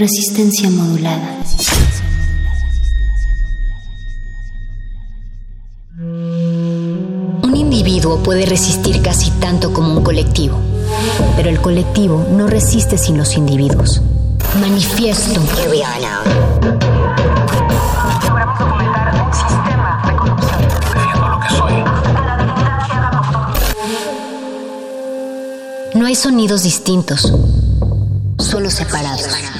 Resistencia modulada. Un individuo puede resistir casi tanto como un colectivo, pero el colectivo no resiste sin los individuos. Manifiesto. No hay sonidos distintos, solo separados.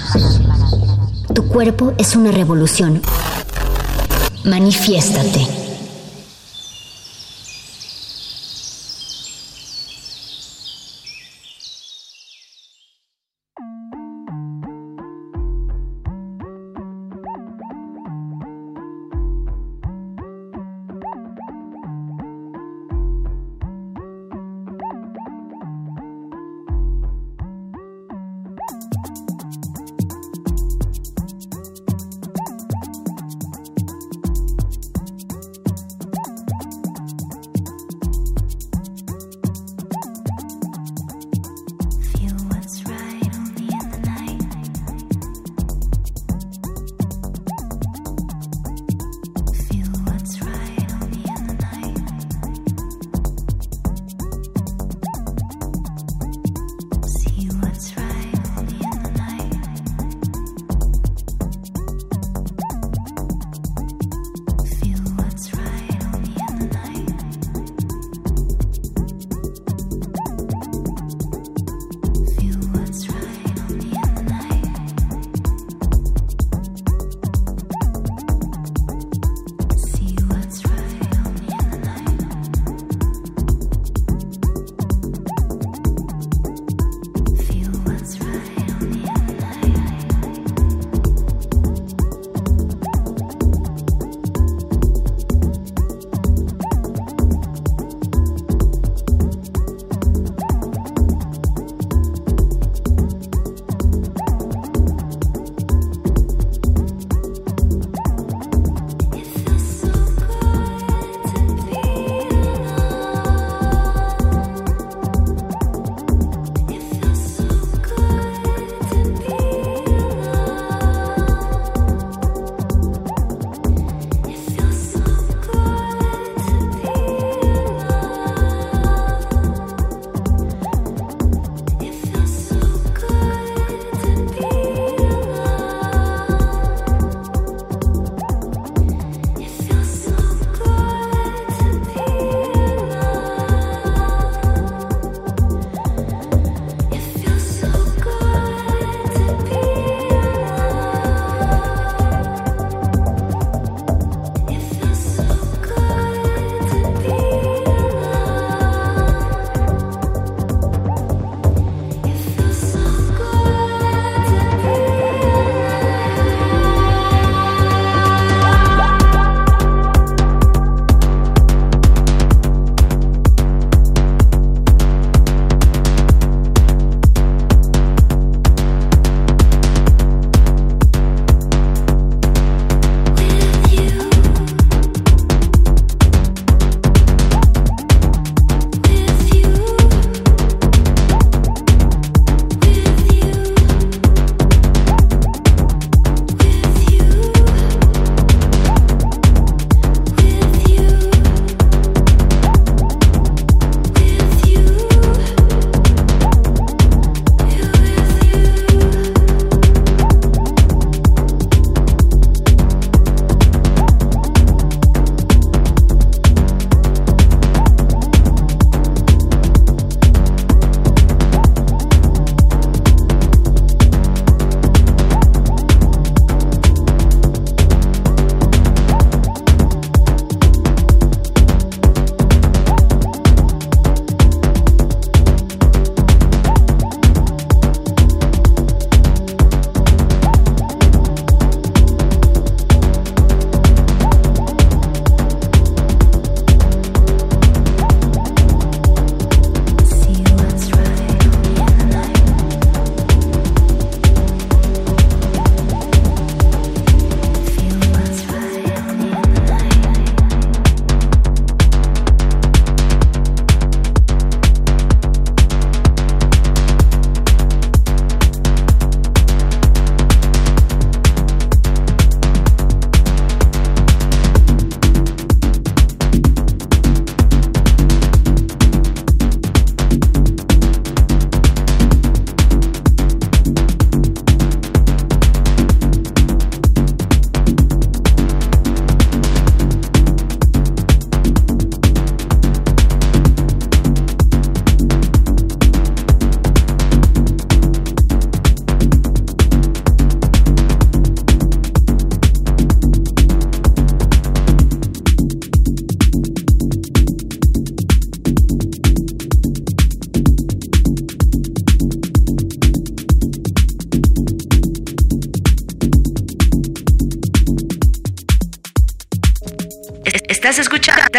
Tu cuerpo es una revolución. Manifiéstate.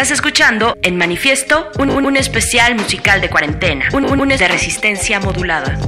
Estás escuchando en manifiesto un, un, un especial musical de cuarentena, un, un, un de resistencia modulada.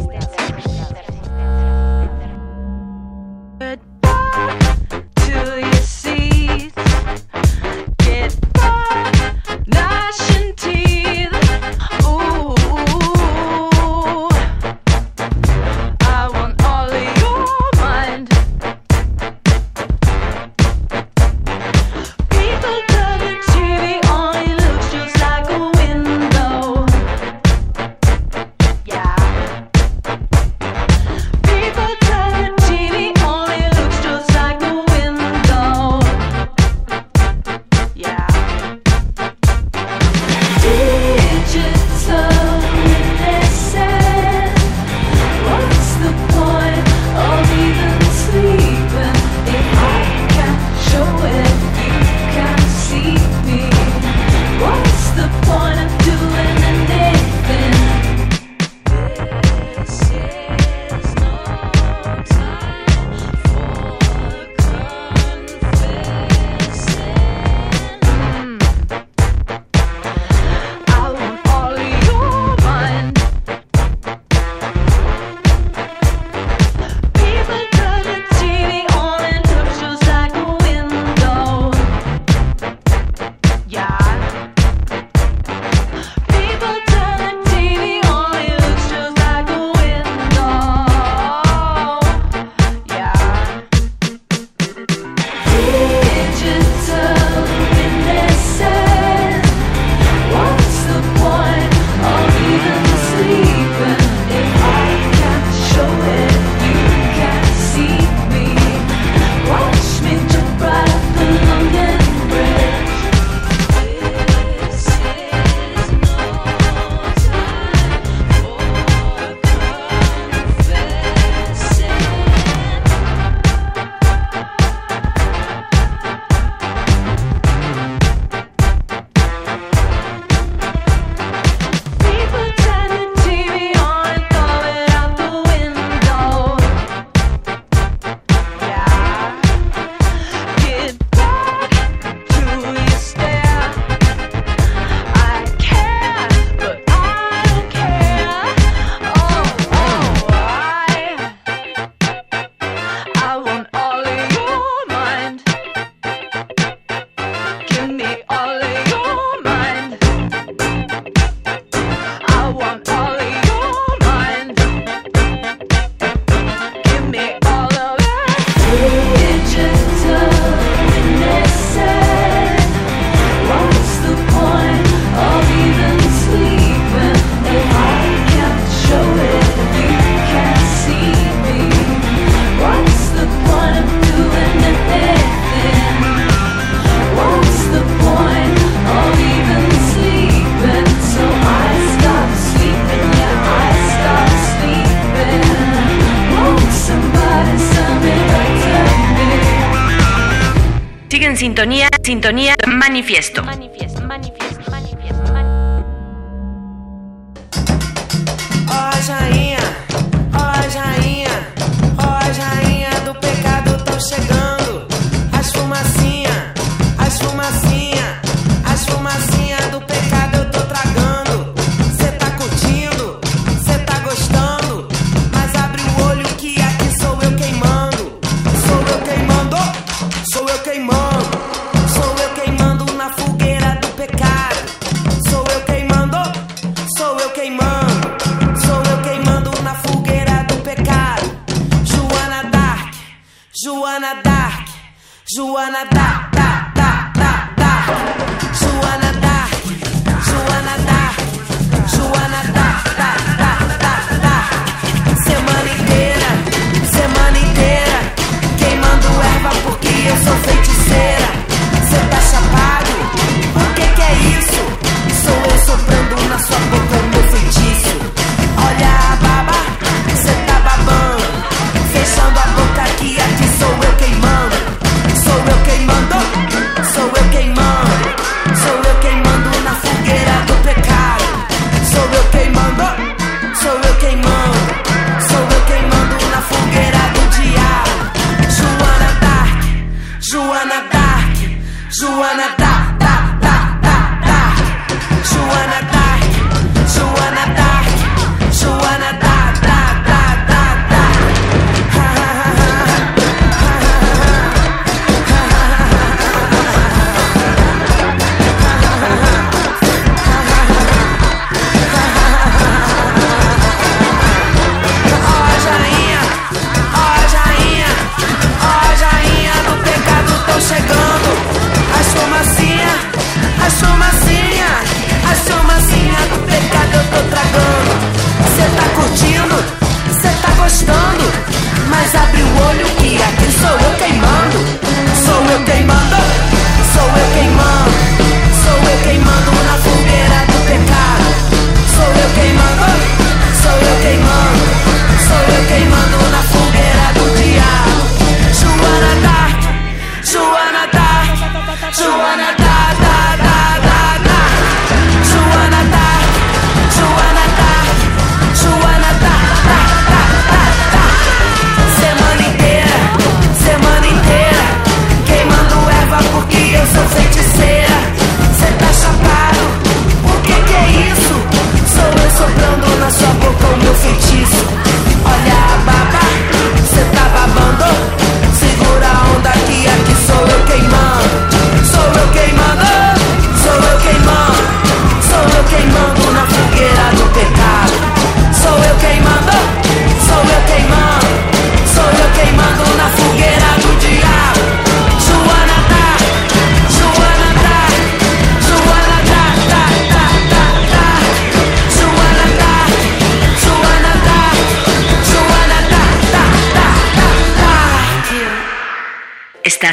Sintonía, sintonía, manifiesto. manifiesto.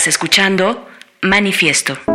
Escuchando Manifiesto.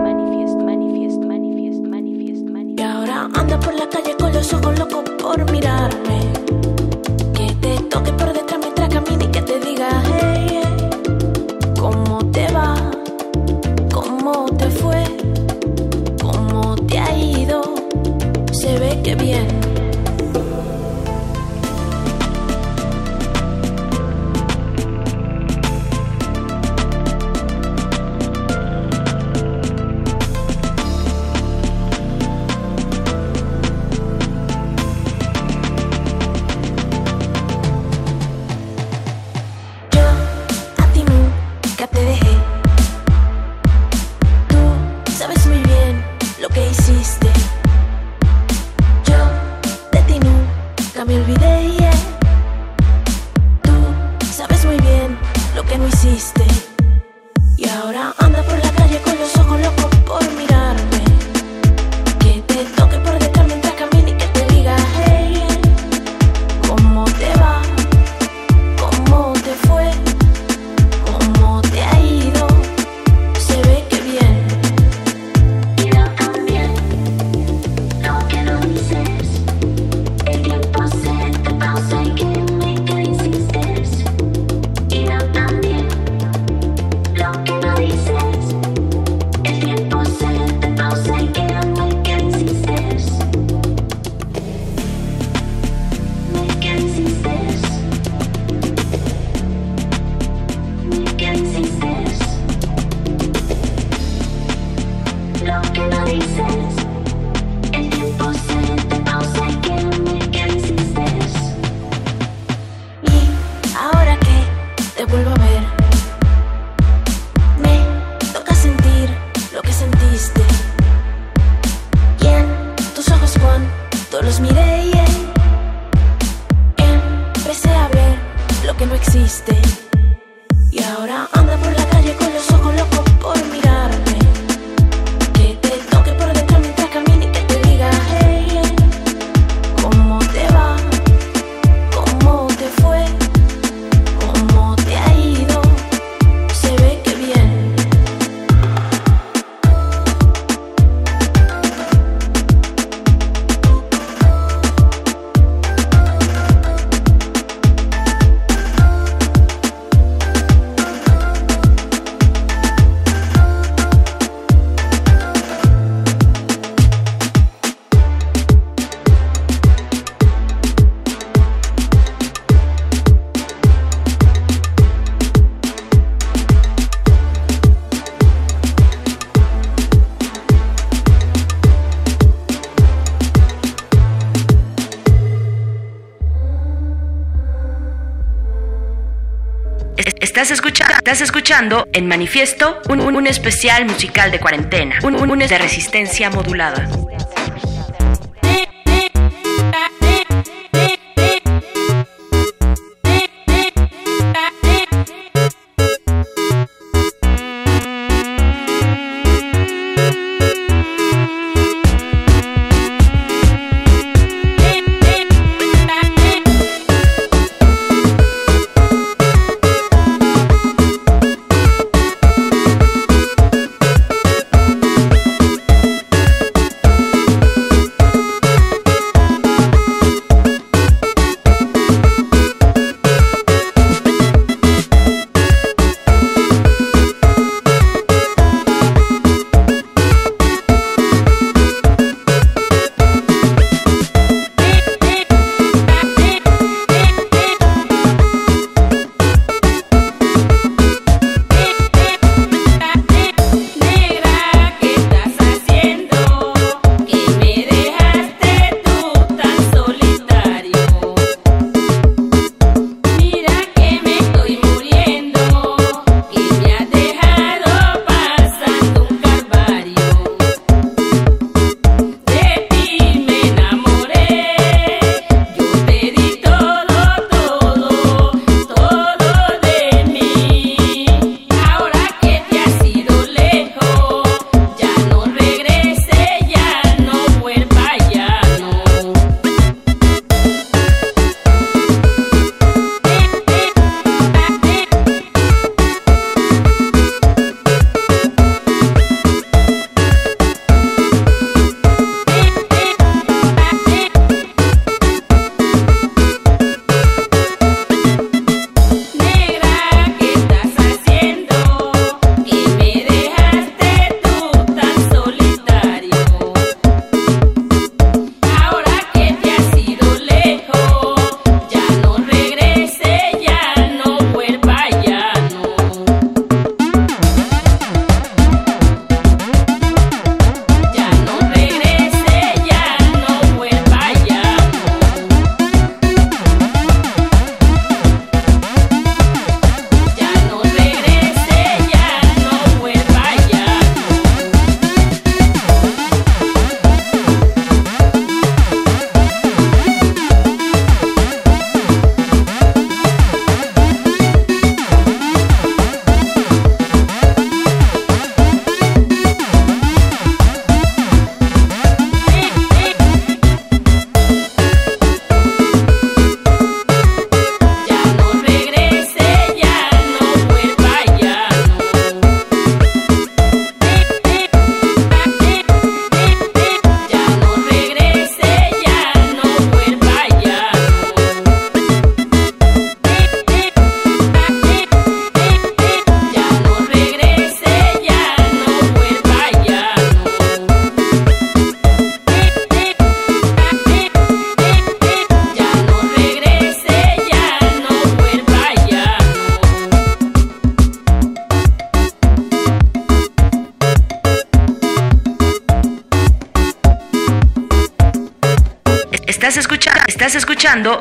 Estás escuchando en manifiesto un, un, un especial musical de cuarentena, un, un, un de resistencia modulada.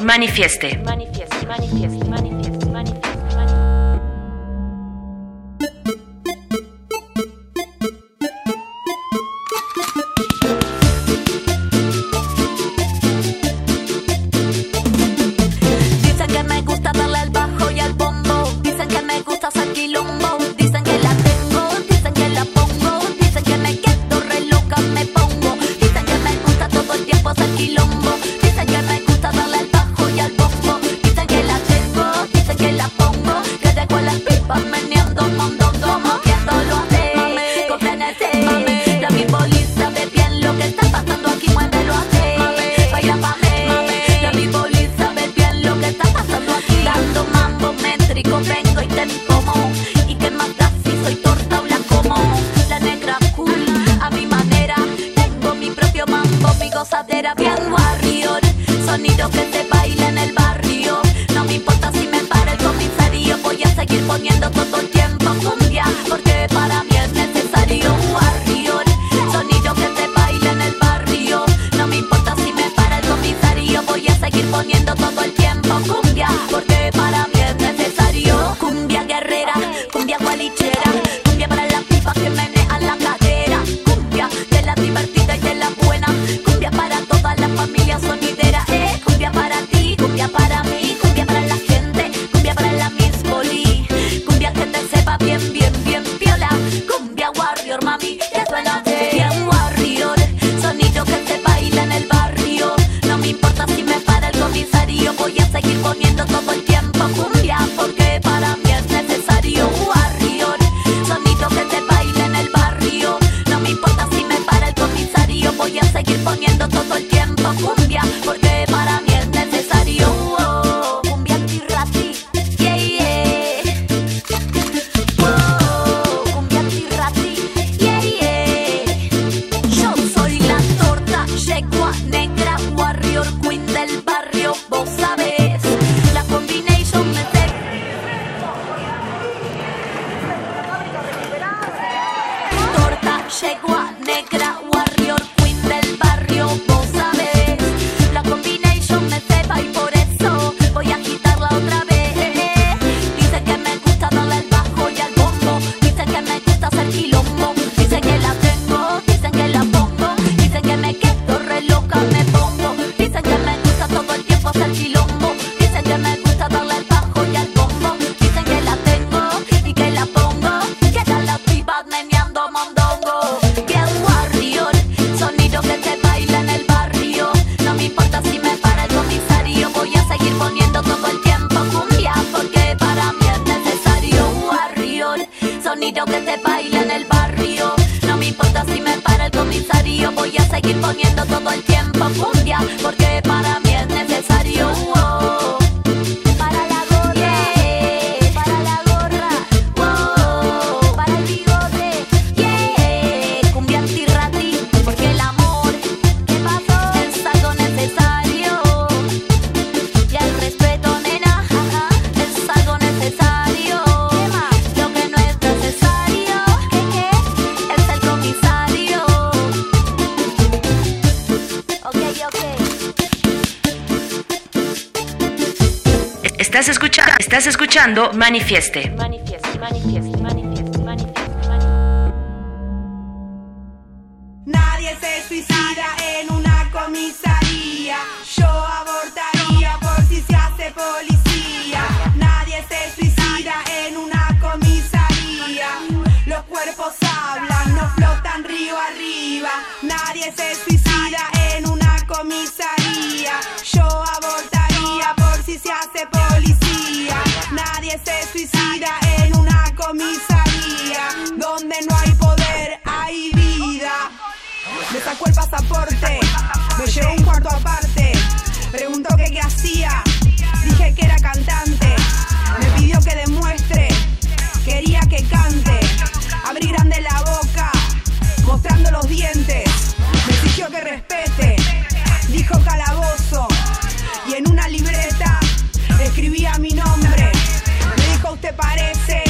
Manifieste. Estás escuchando, estás escuchando Manifieste. Manifieste, manifieste, se suicida en una comisaría. Donde no hay poder, hay vida. Me sacó el pasaporte, me llevó un cuarto aparte. Preguntó que qué hacía, dije que era cantante. Me pidió que demuestre, quería que cante. Abrí grande la boca, mostrando los dientes. Me exigió que respete, dijo calabozo. Y en una libreta escribía mi nombre. Usted parece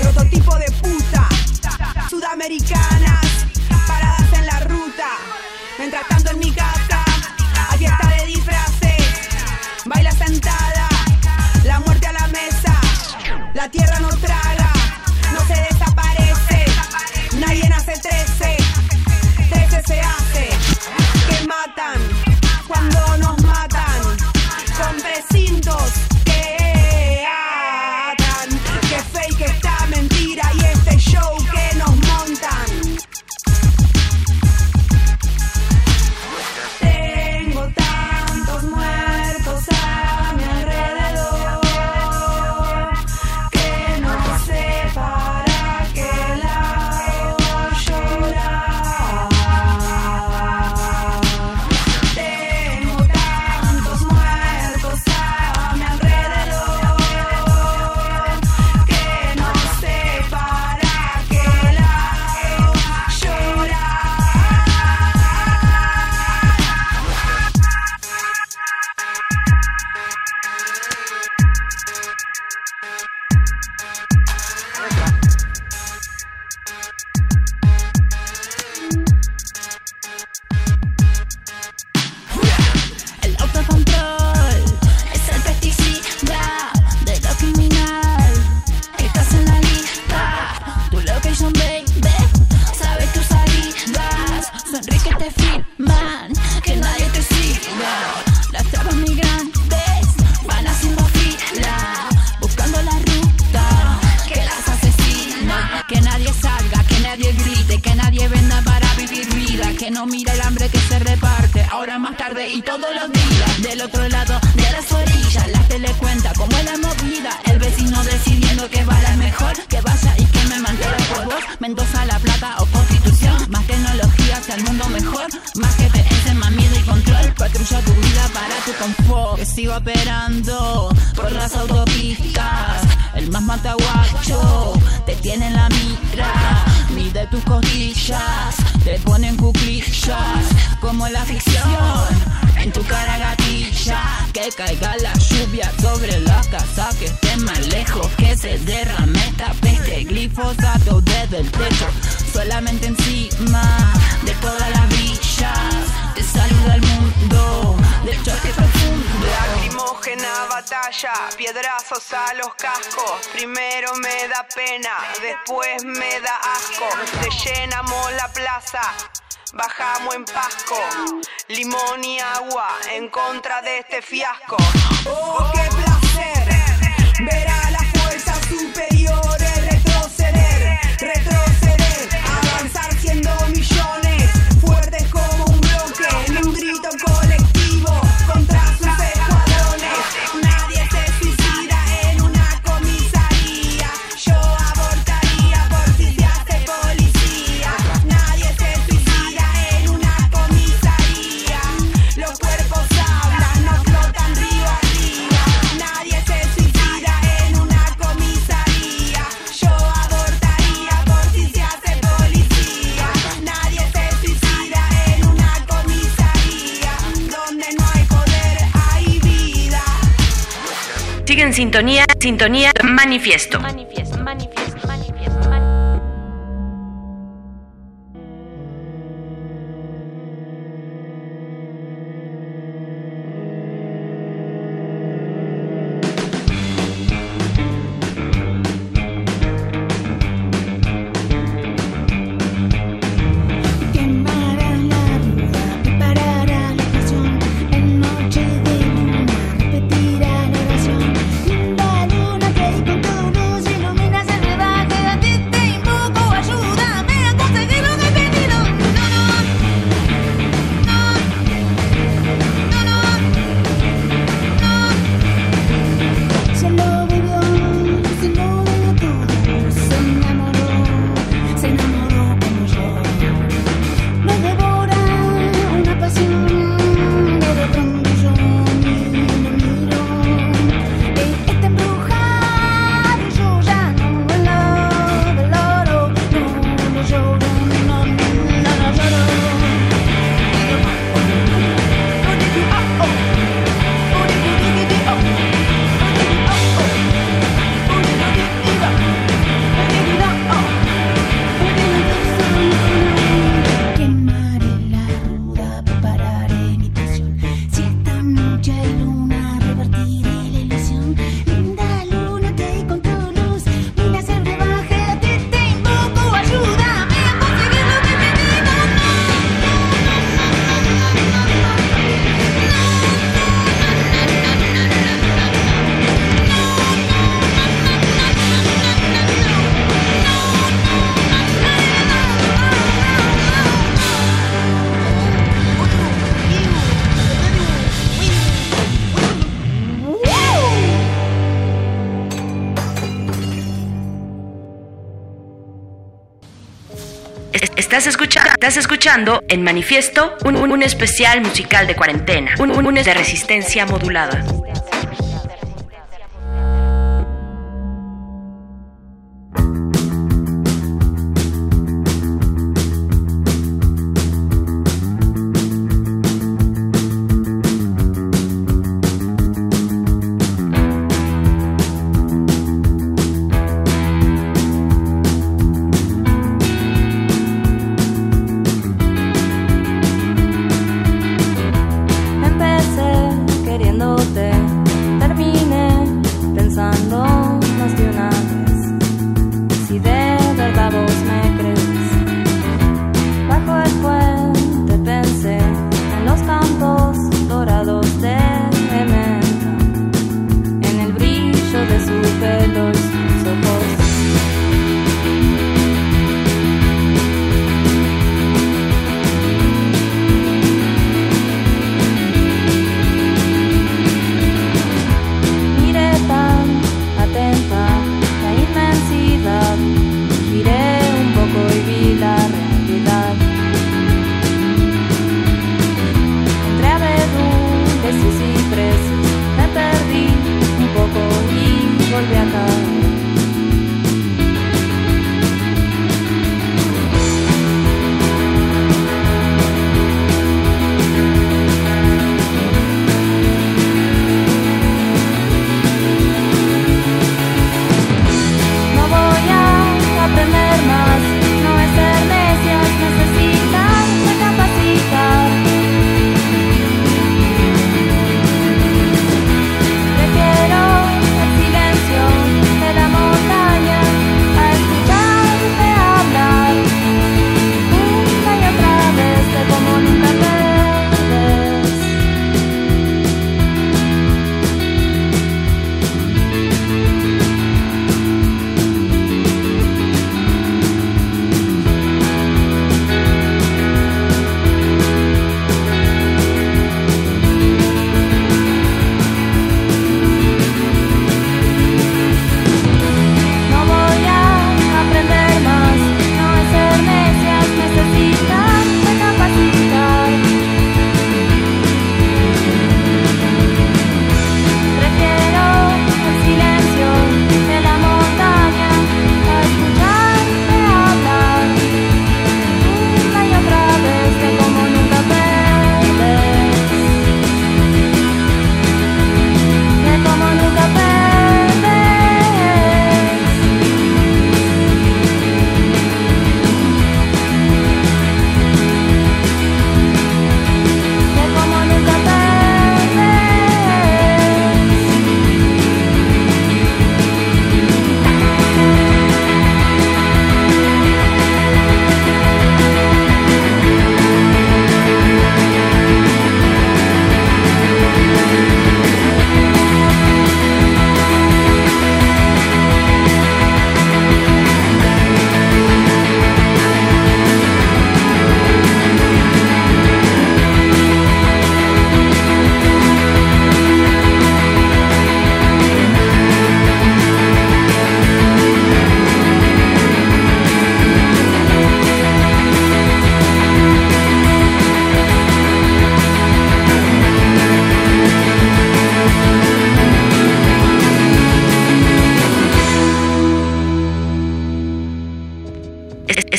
prototipo de puta. Sudamericanas, paradas en la ruta. Mientras tanto en mi casa, hay fiesta de disfraces. Baila sentada, la muerte a la mesa. La tierra no traga, Que no mira el hambre que se reparte, ahora más tarde y todos los días. Del otro lado de las orillas, la tele cuenta como es la movida. El vecino decidiendo que vale mejor, que vaya y que me mantenga por vos. Mendoza, La Plata o Constitución. Más tecnología hacia el mundo mejor. Más miedo y control. Patrulla tu vida para tu confort. Que sigo operando por las autopistas. El más mataguacho te tiene en la mira. Mide tus costillas, te ponen cuclillas. Como la ficción en tu cara gatilla. Que caiga la lluvia sobre la casa, que esté más lejos. Que se derrame esta peste. Glifosato desde el techo, solamente encima de todas las villas. Te saluda el mundo del choque profundo. Lacrimógena batalla, piedrazos a los cascos. Primero me da pena, después me da asco. Te llenamos la plaza. Bajamos en Pasco, limón y agua en contra de este fiasco. Oh, qué placer ver En sintonía, sintonía, manifiesto. Estás escuchando, estás escuchando en manifiesto un, un, un especial musical de cuarentena, un, un, un de resistencia modulada.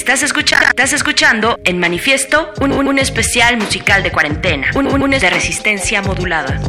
Estás escuchando, estás escuchando en Manifiesto un, un- un especial musical de cuarentena, un, un, un de resistencia modulada.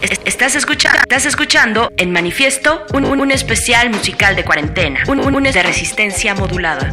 Estás escuchando, estás escuchando en Manifiesto un, un- un especial musical de cuarentena, un, un- un de resistencia modulada.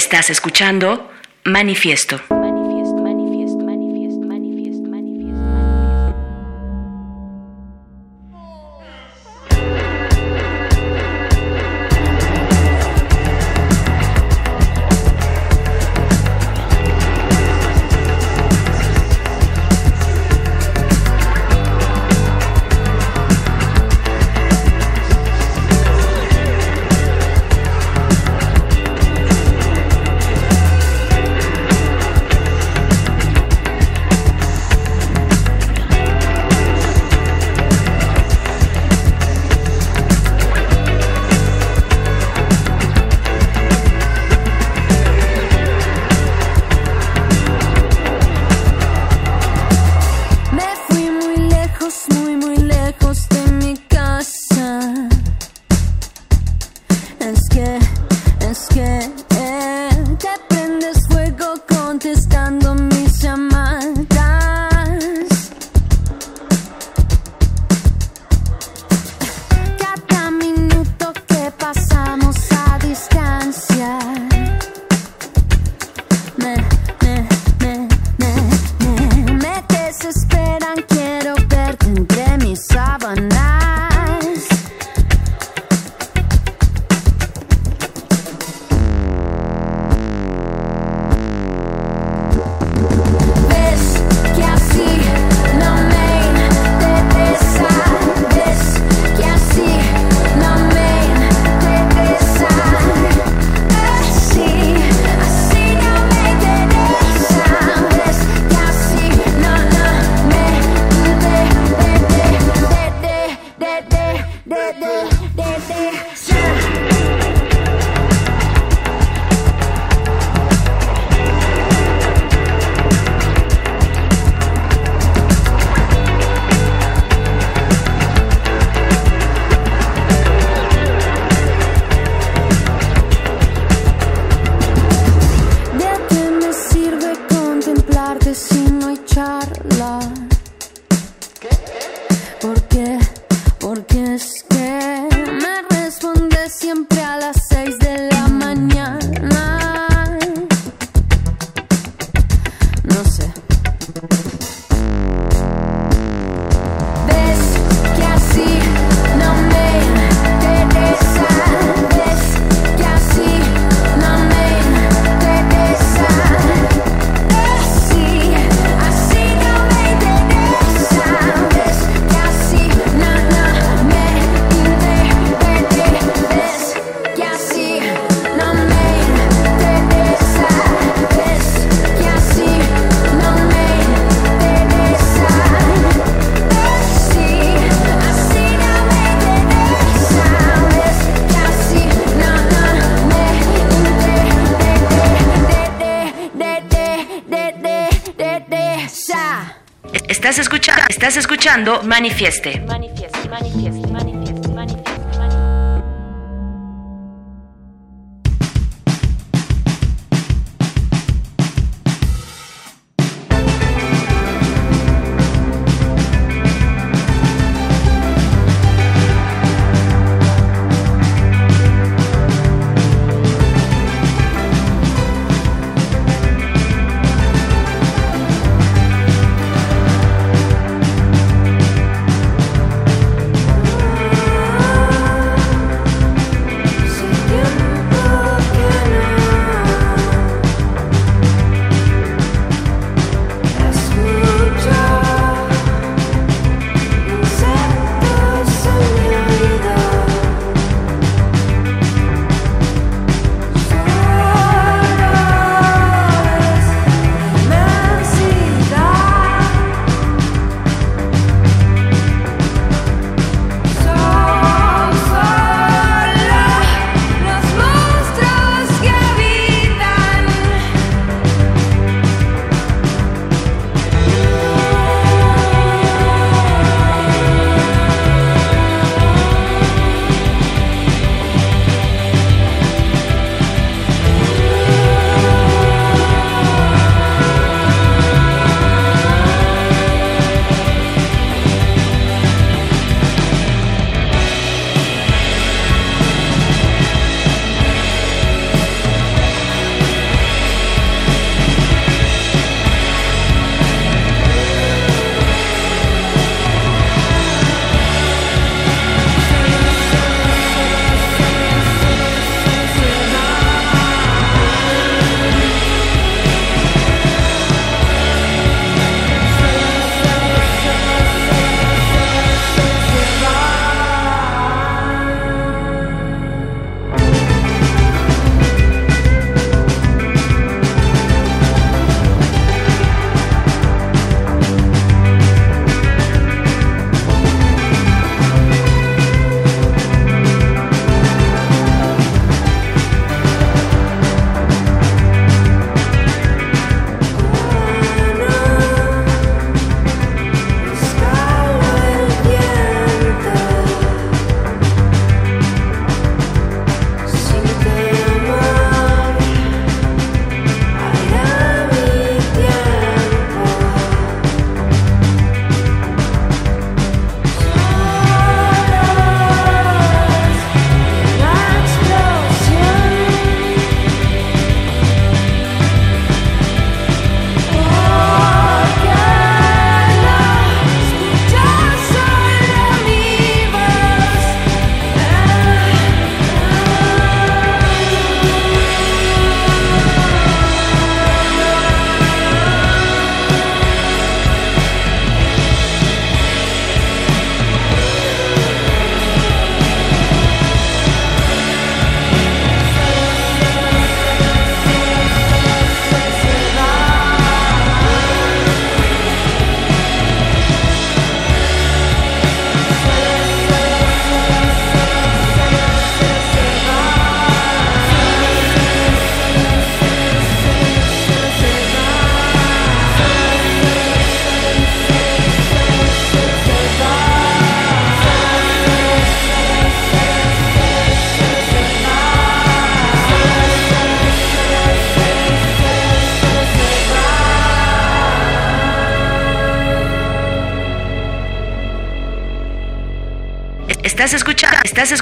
Estás escuchando Manifiesto. Manifieste.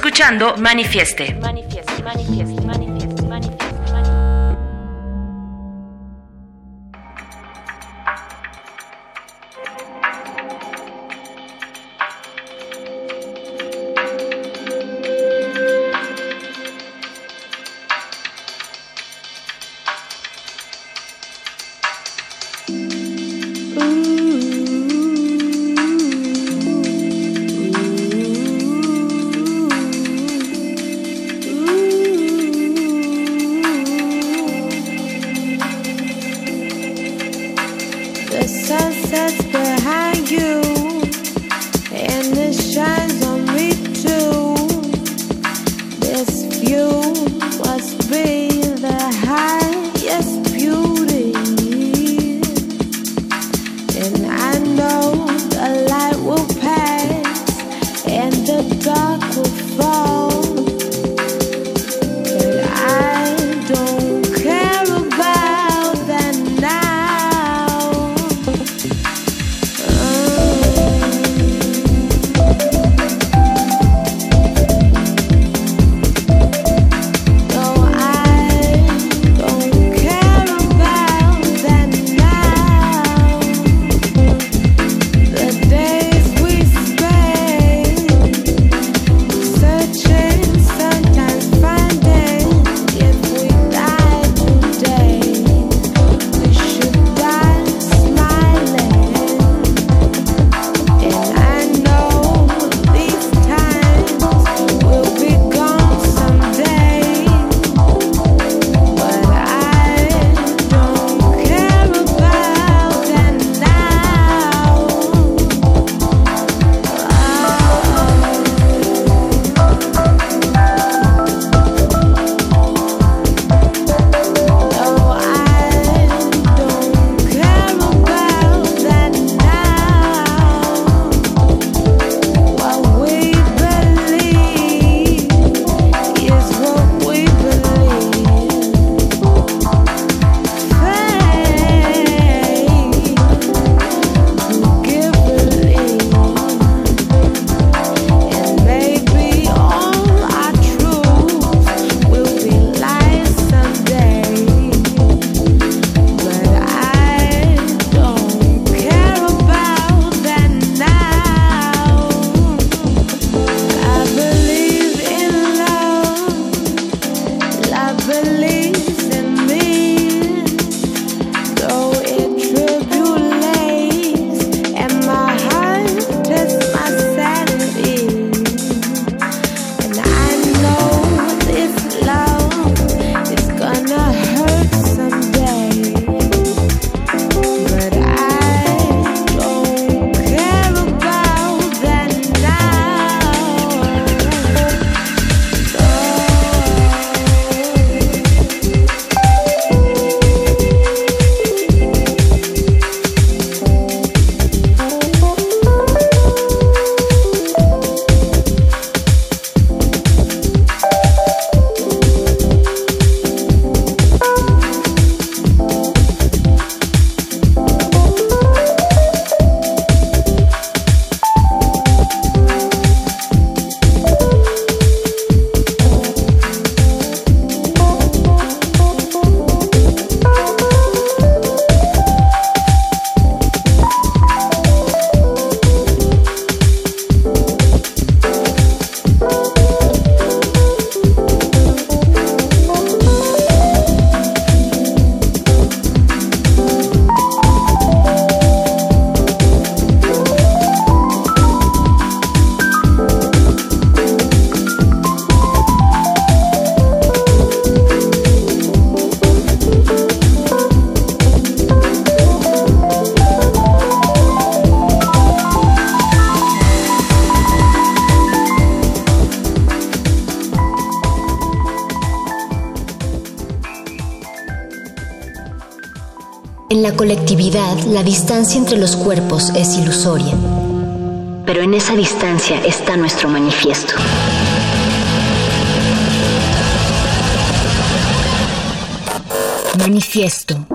Escuchando Manifieste. Manifieste, manifieste, la colectividad, la distancia entre los cuerpos es ilusoria. Pero en esa distancia está nuestro manifiesto. Manifiesto.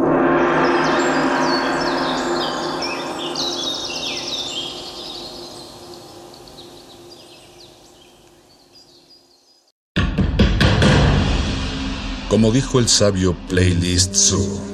Como dijo el sabio Playlist Zoo,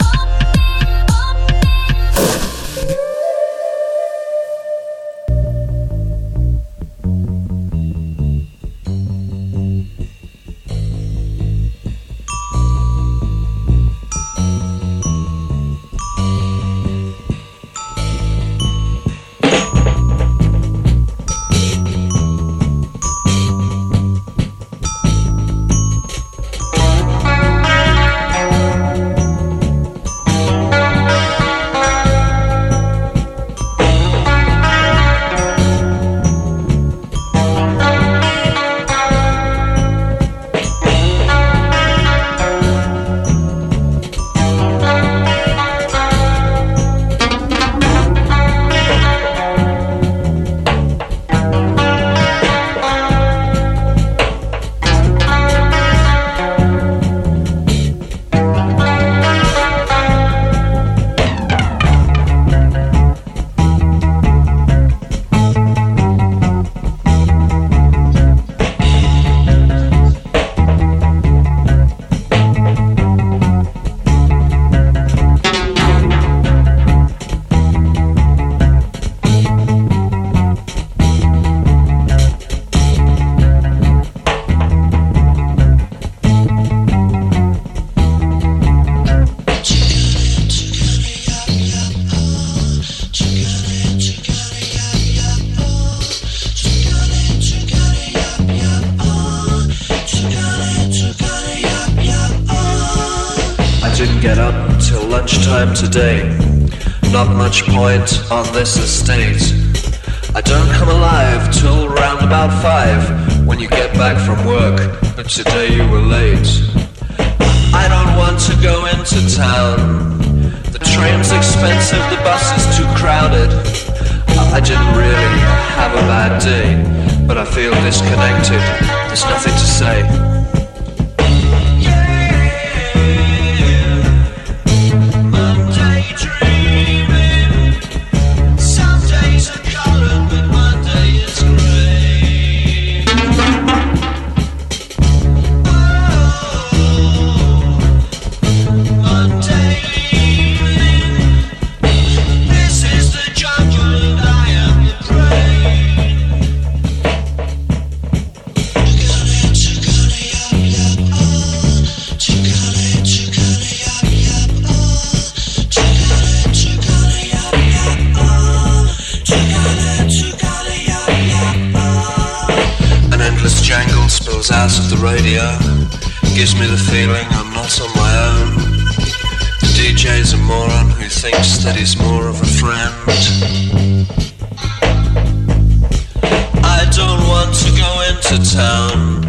town.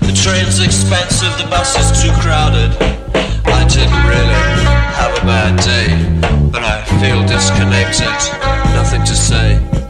The train's expensive, the bus is too crowded. I didn't really have a bad day, but I feel disconnected, nothing to say.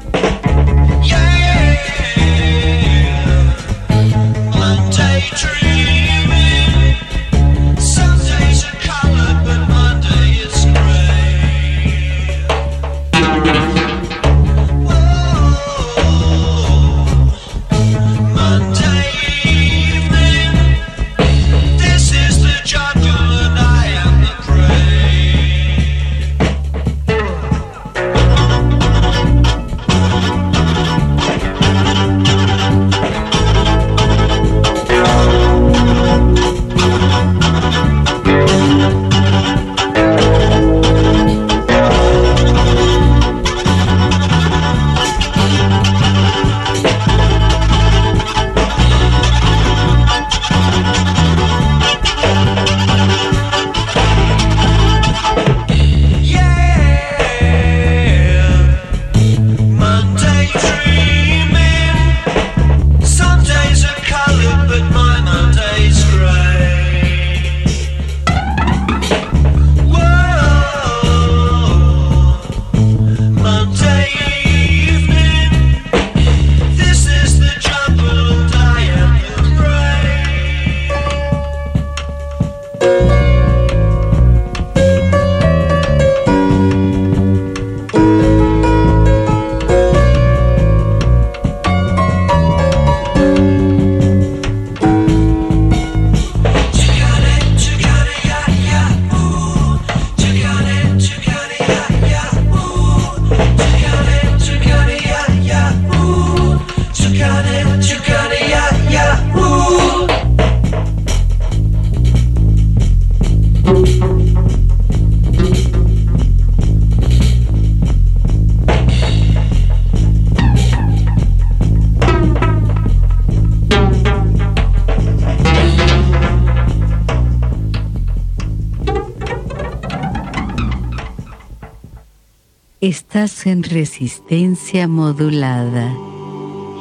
En resistencia modulada.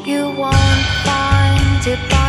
You won't find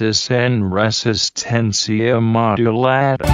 Estes en resistencia modulada.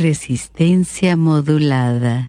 Resistencia modulada.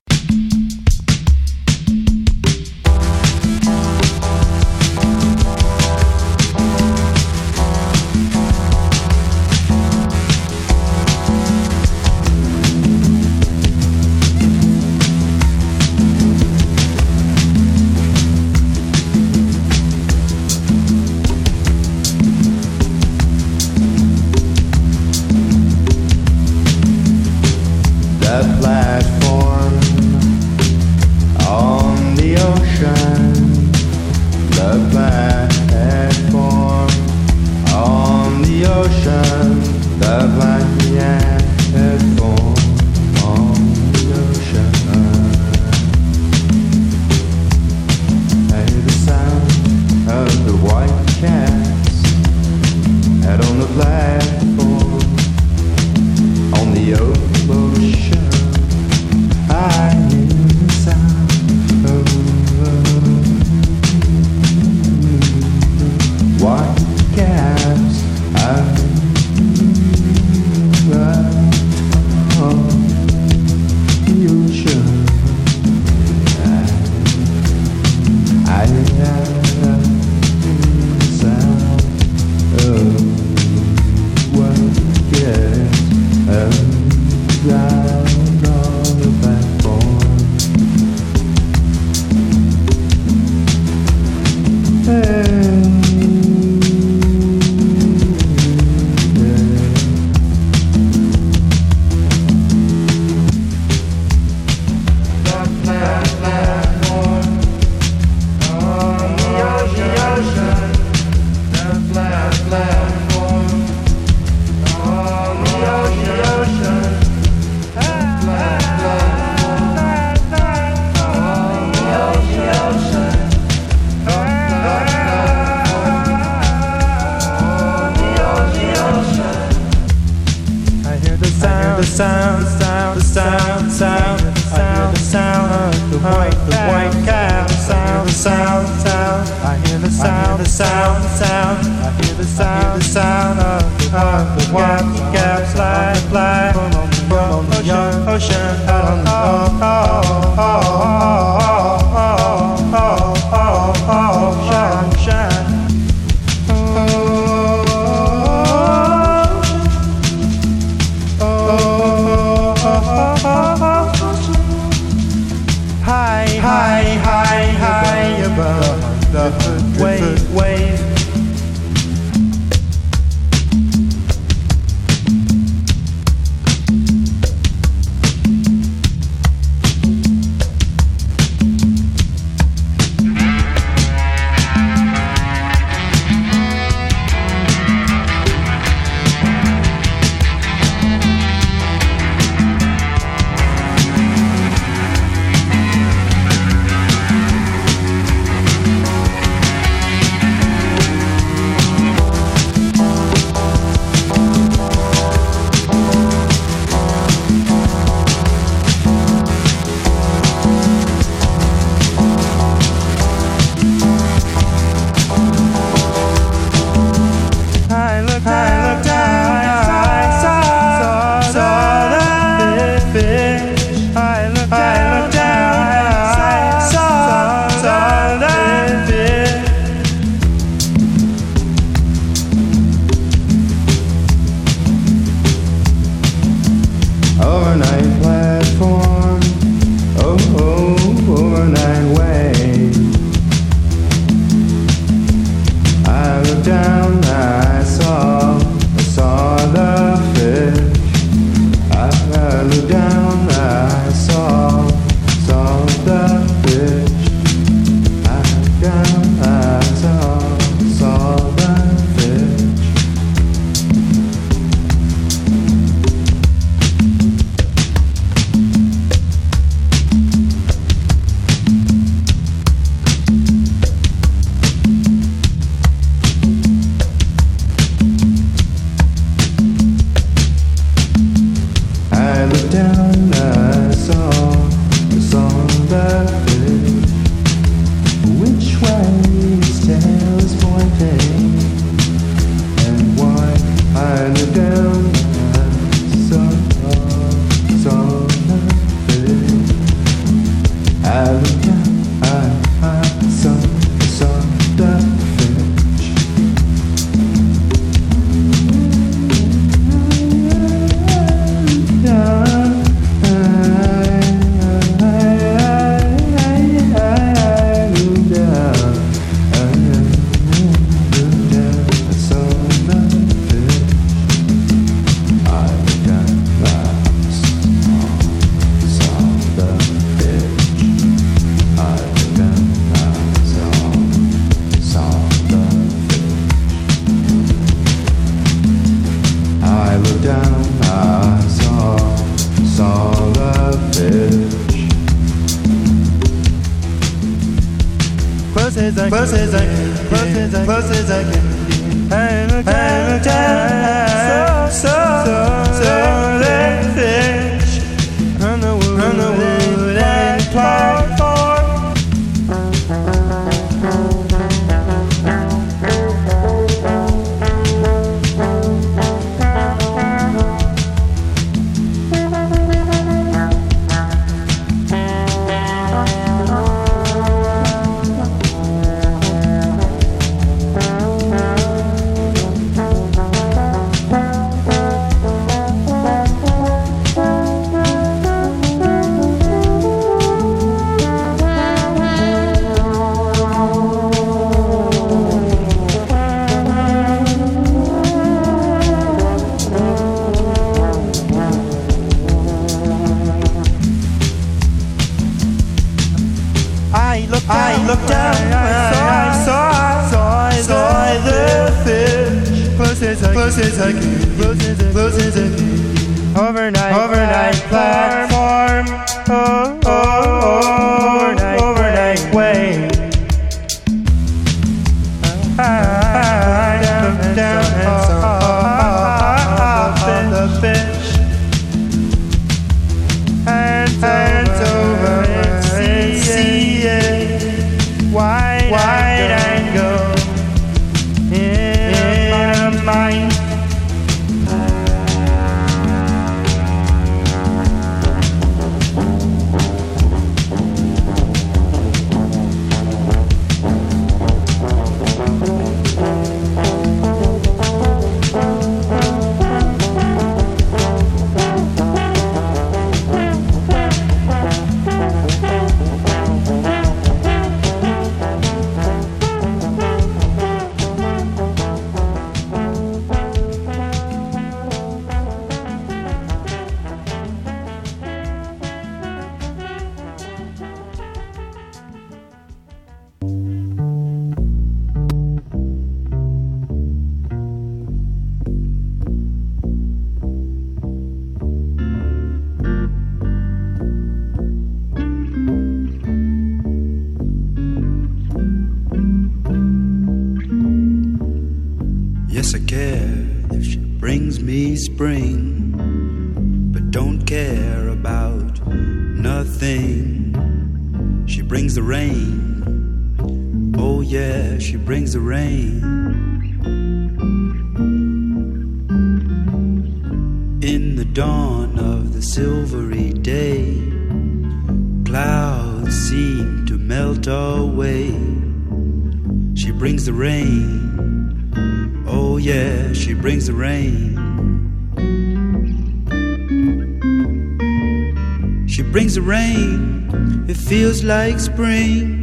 Spring.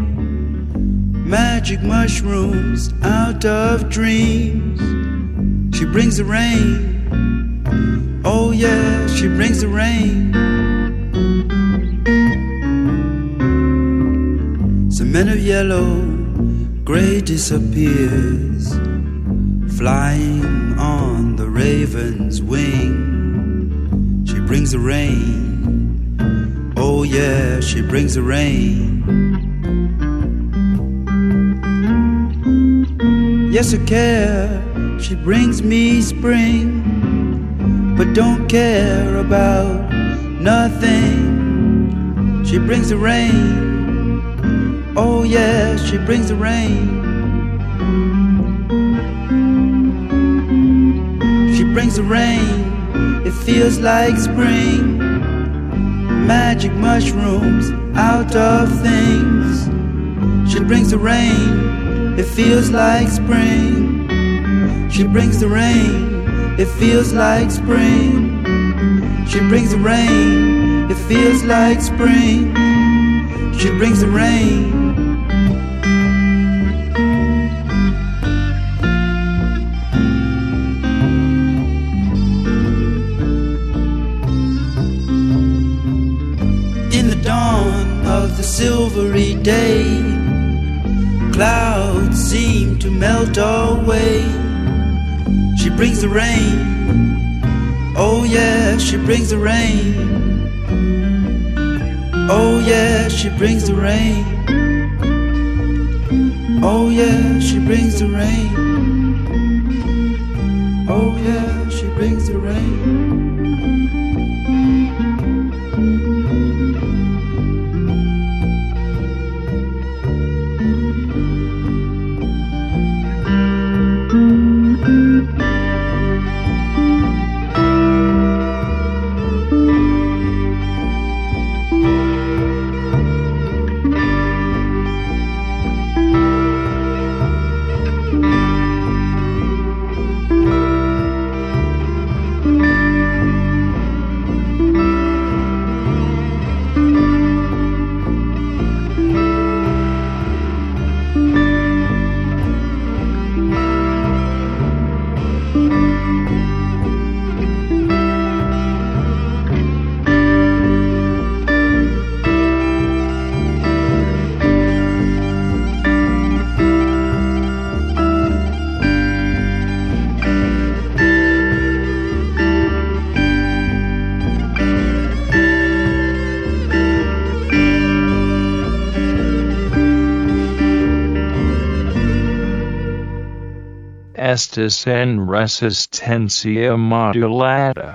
Magic mushrooms out of dreams. She brings the rain. Oh, yeah, she brings the rain. Some men of yellow, gray disappears, flying Yes, I care, she brings me spring, but don't care about nothing. She brings the rain. Oh, yeah, she brings the rain. She brings the rain, it feels like spring. Magic mushrooms out of things. She brings the rain, it feels like spring. She brings the rain, it feels like spring. She brings the rain, it feels like spring. She brings the rain. In the dawn of the silvery day, to melt away. She brings the rain. Oh, yeah, she brings the rain. Oh, yeah, she brings the rain. Oh, yeah, she brings the rain. Oh, yeah, she brings the rain. Estes en resistencia modulada.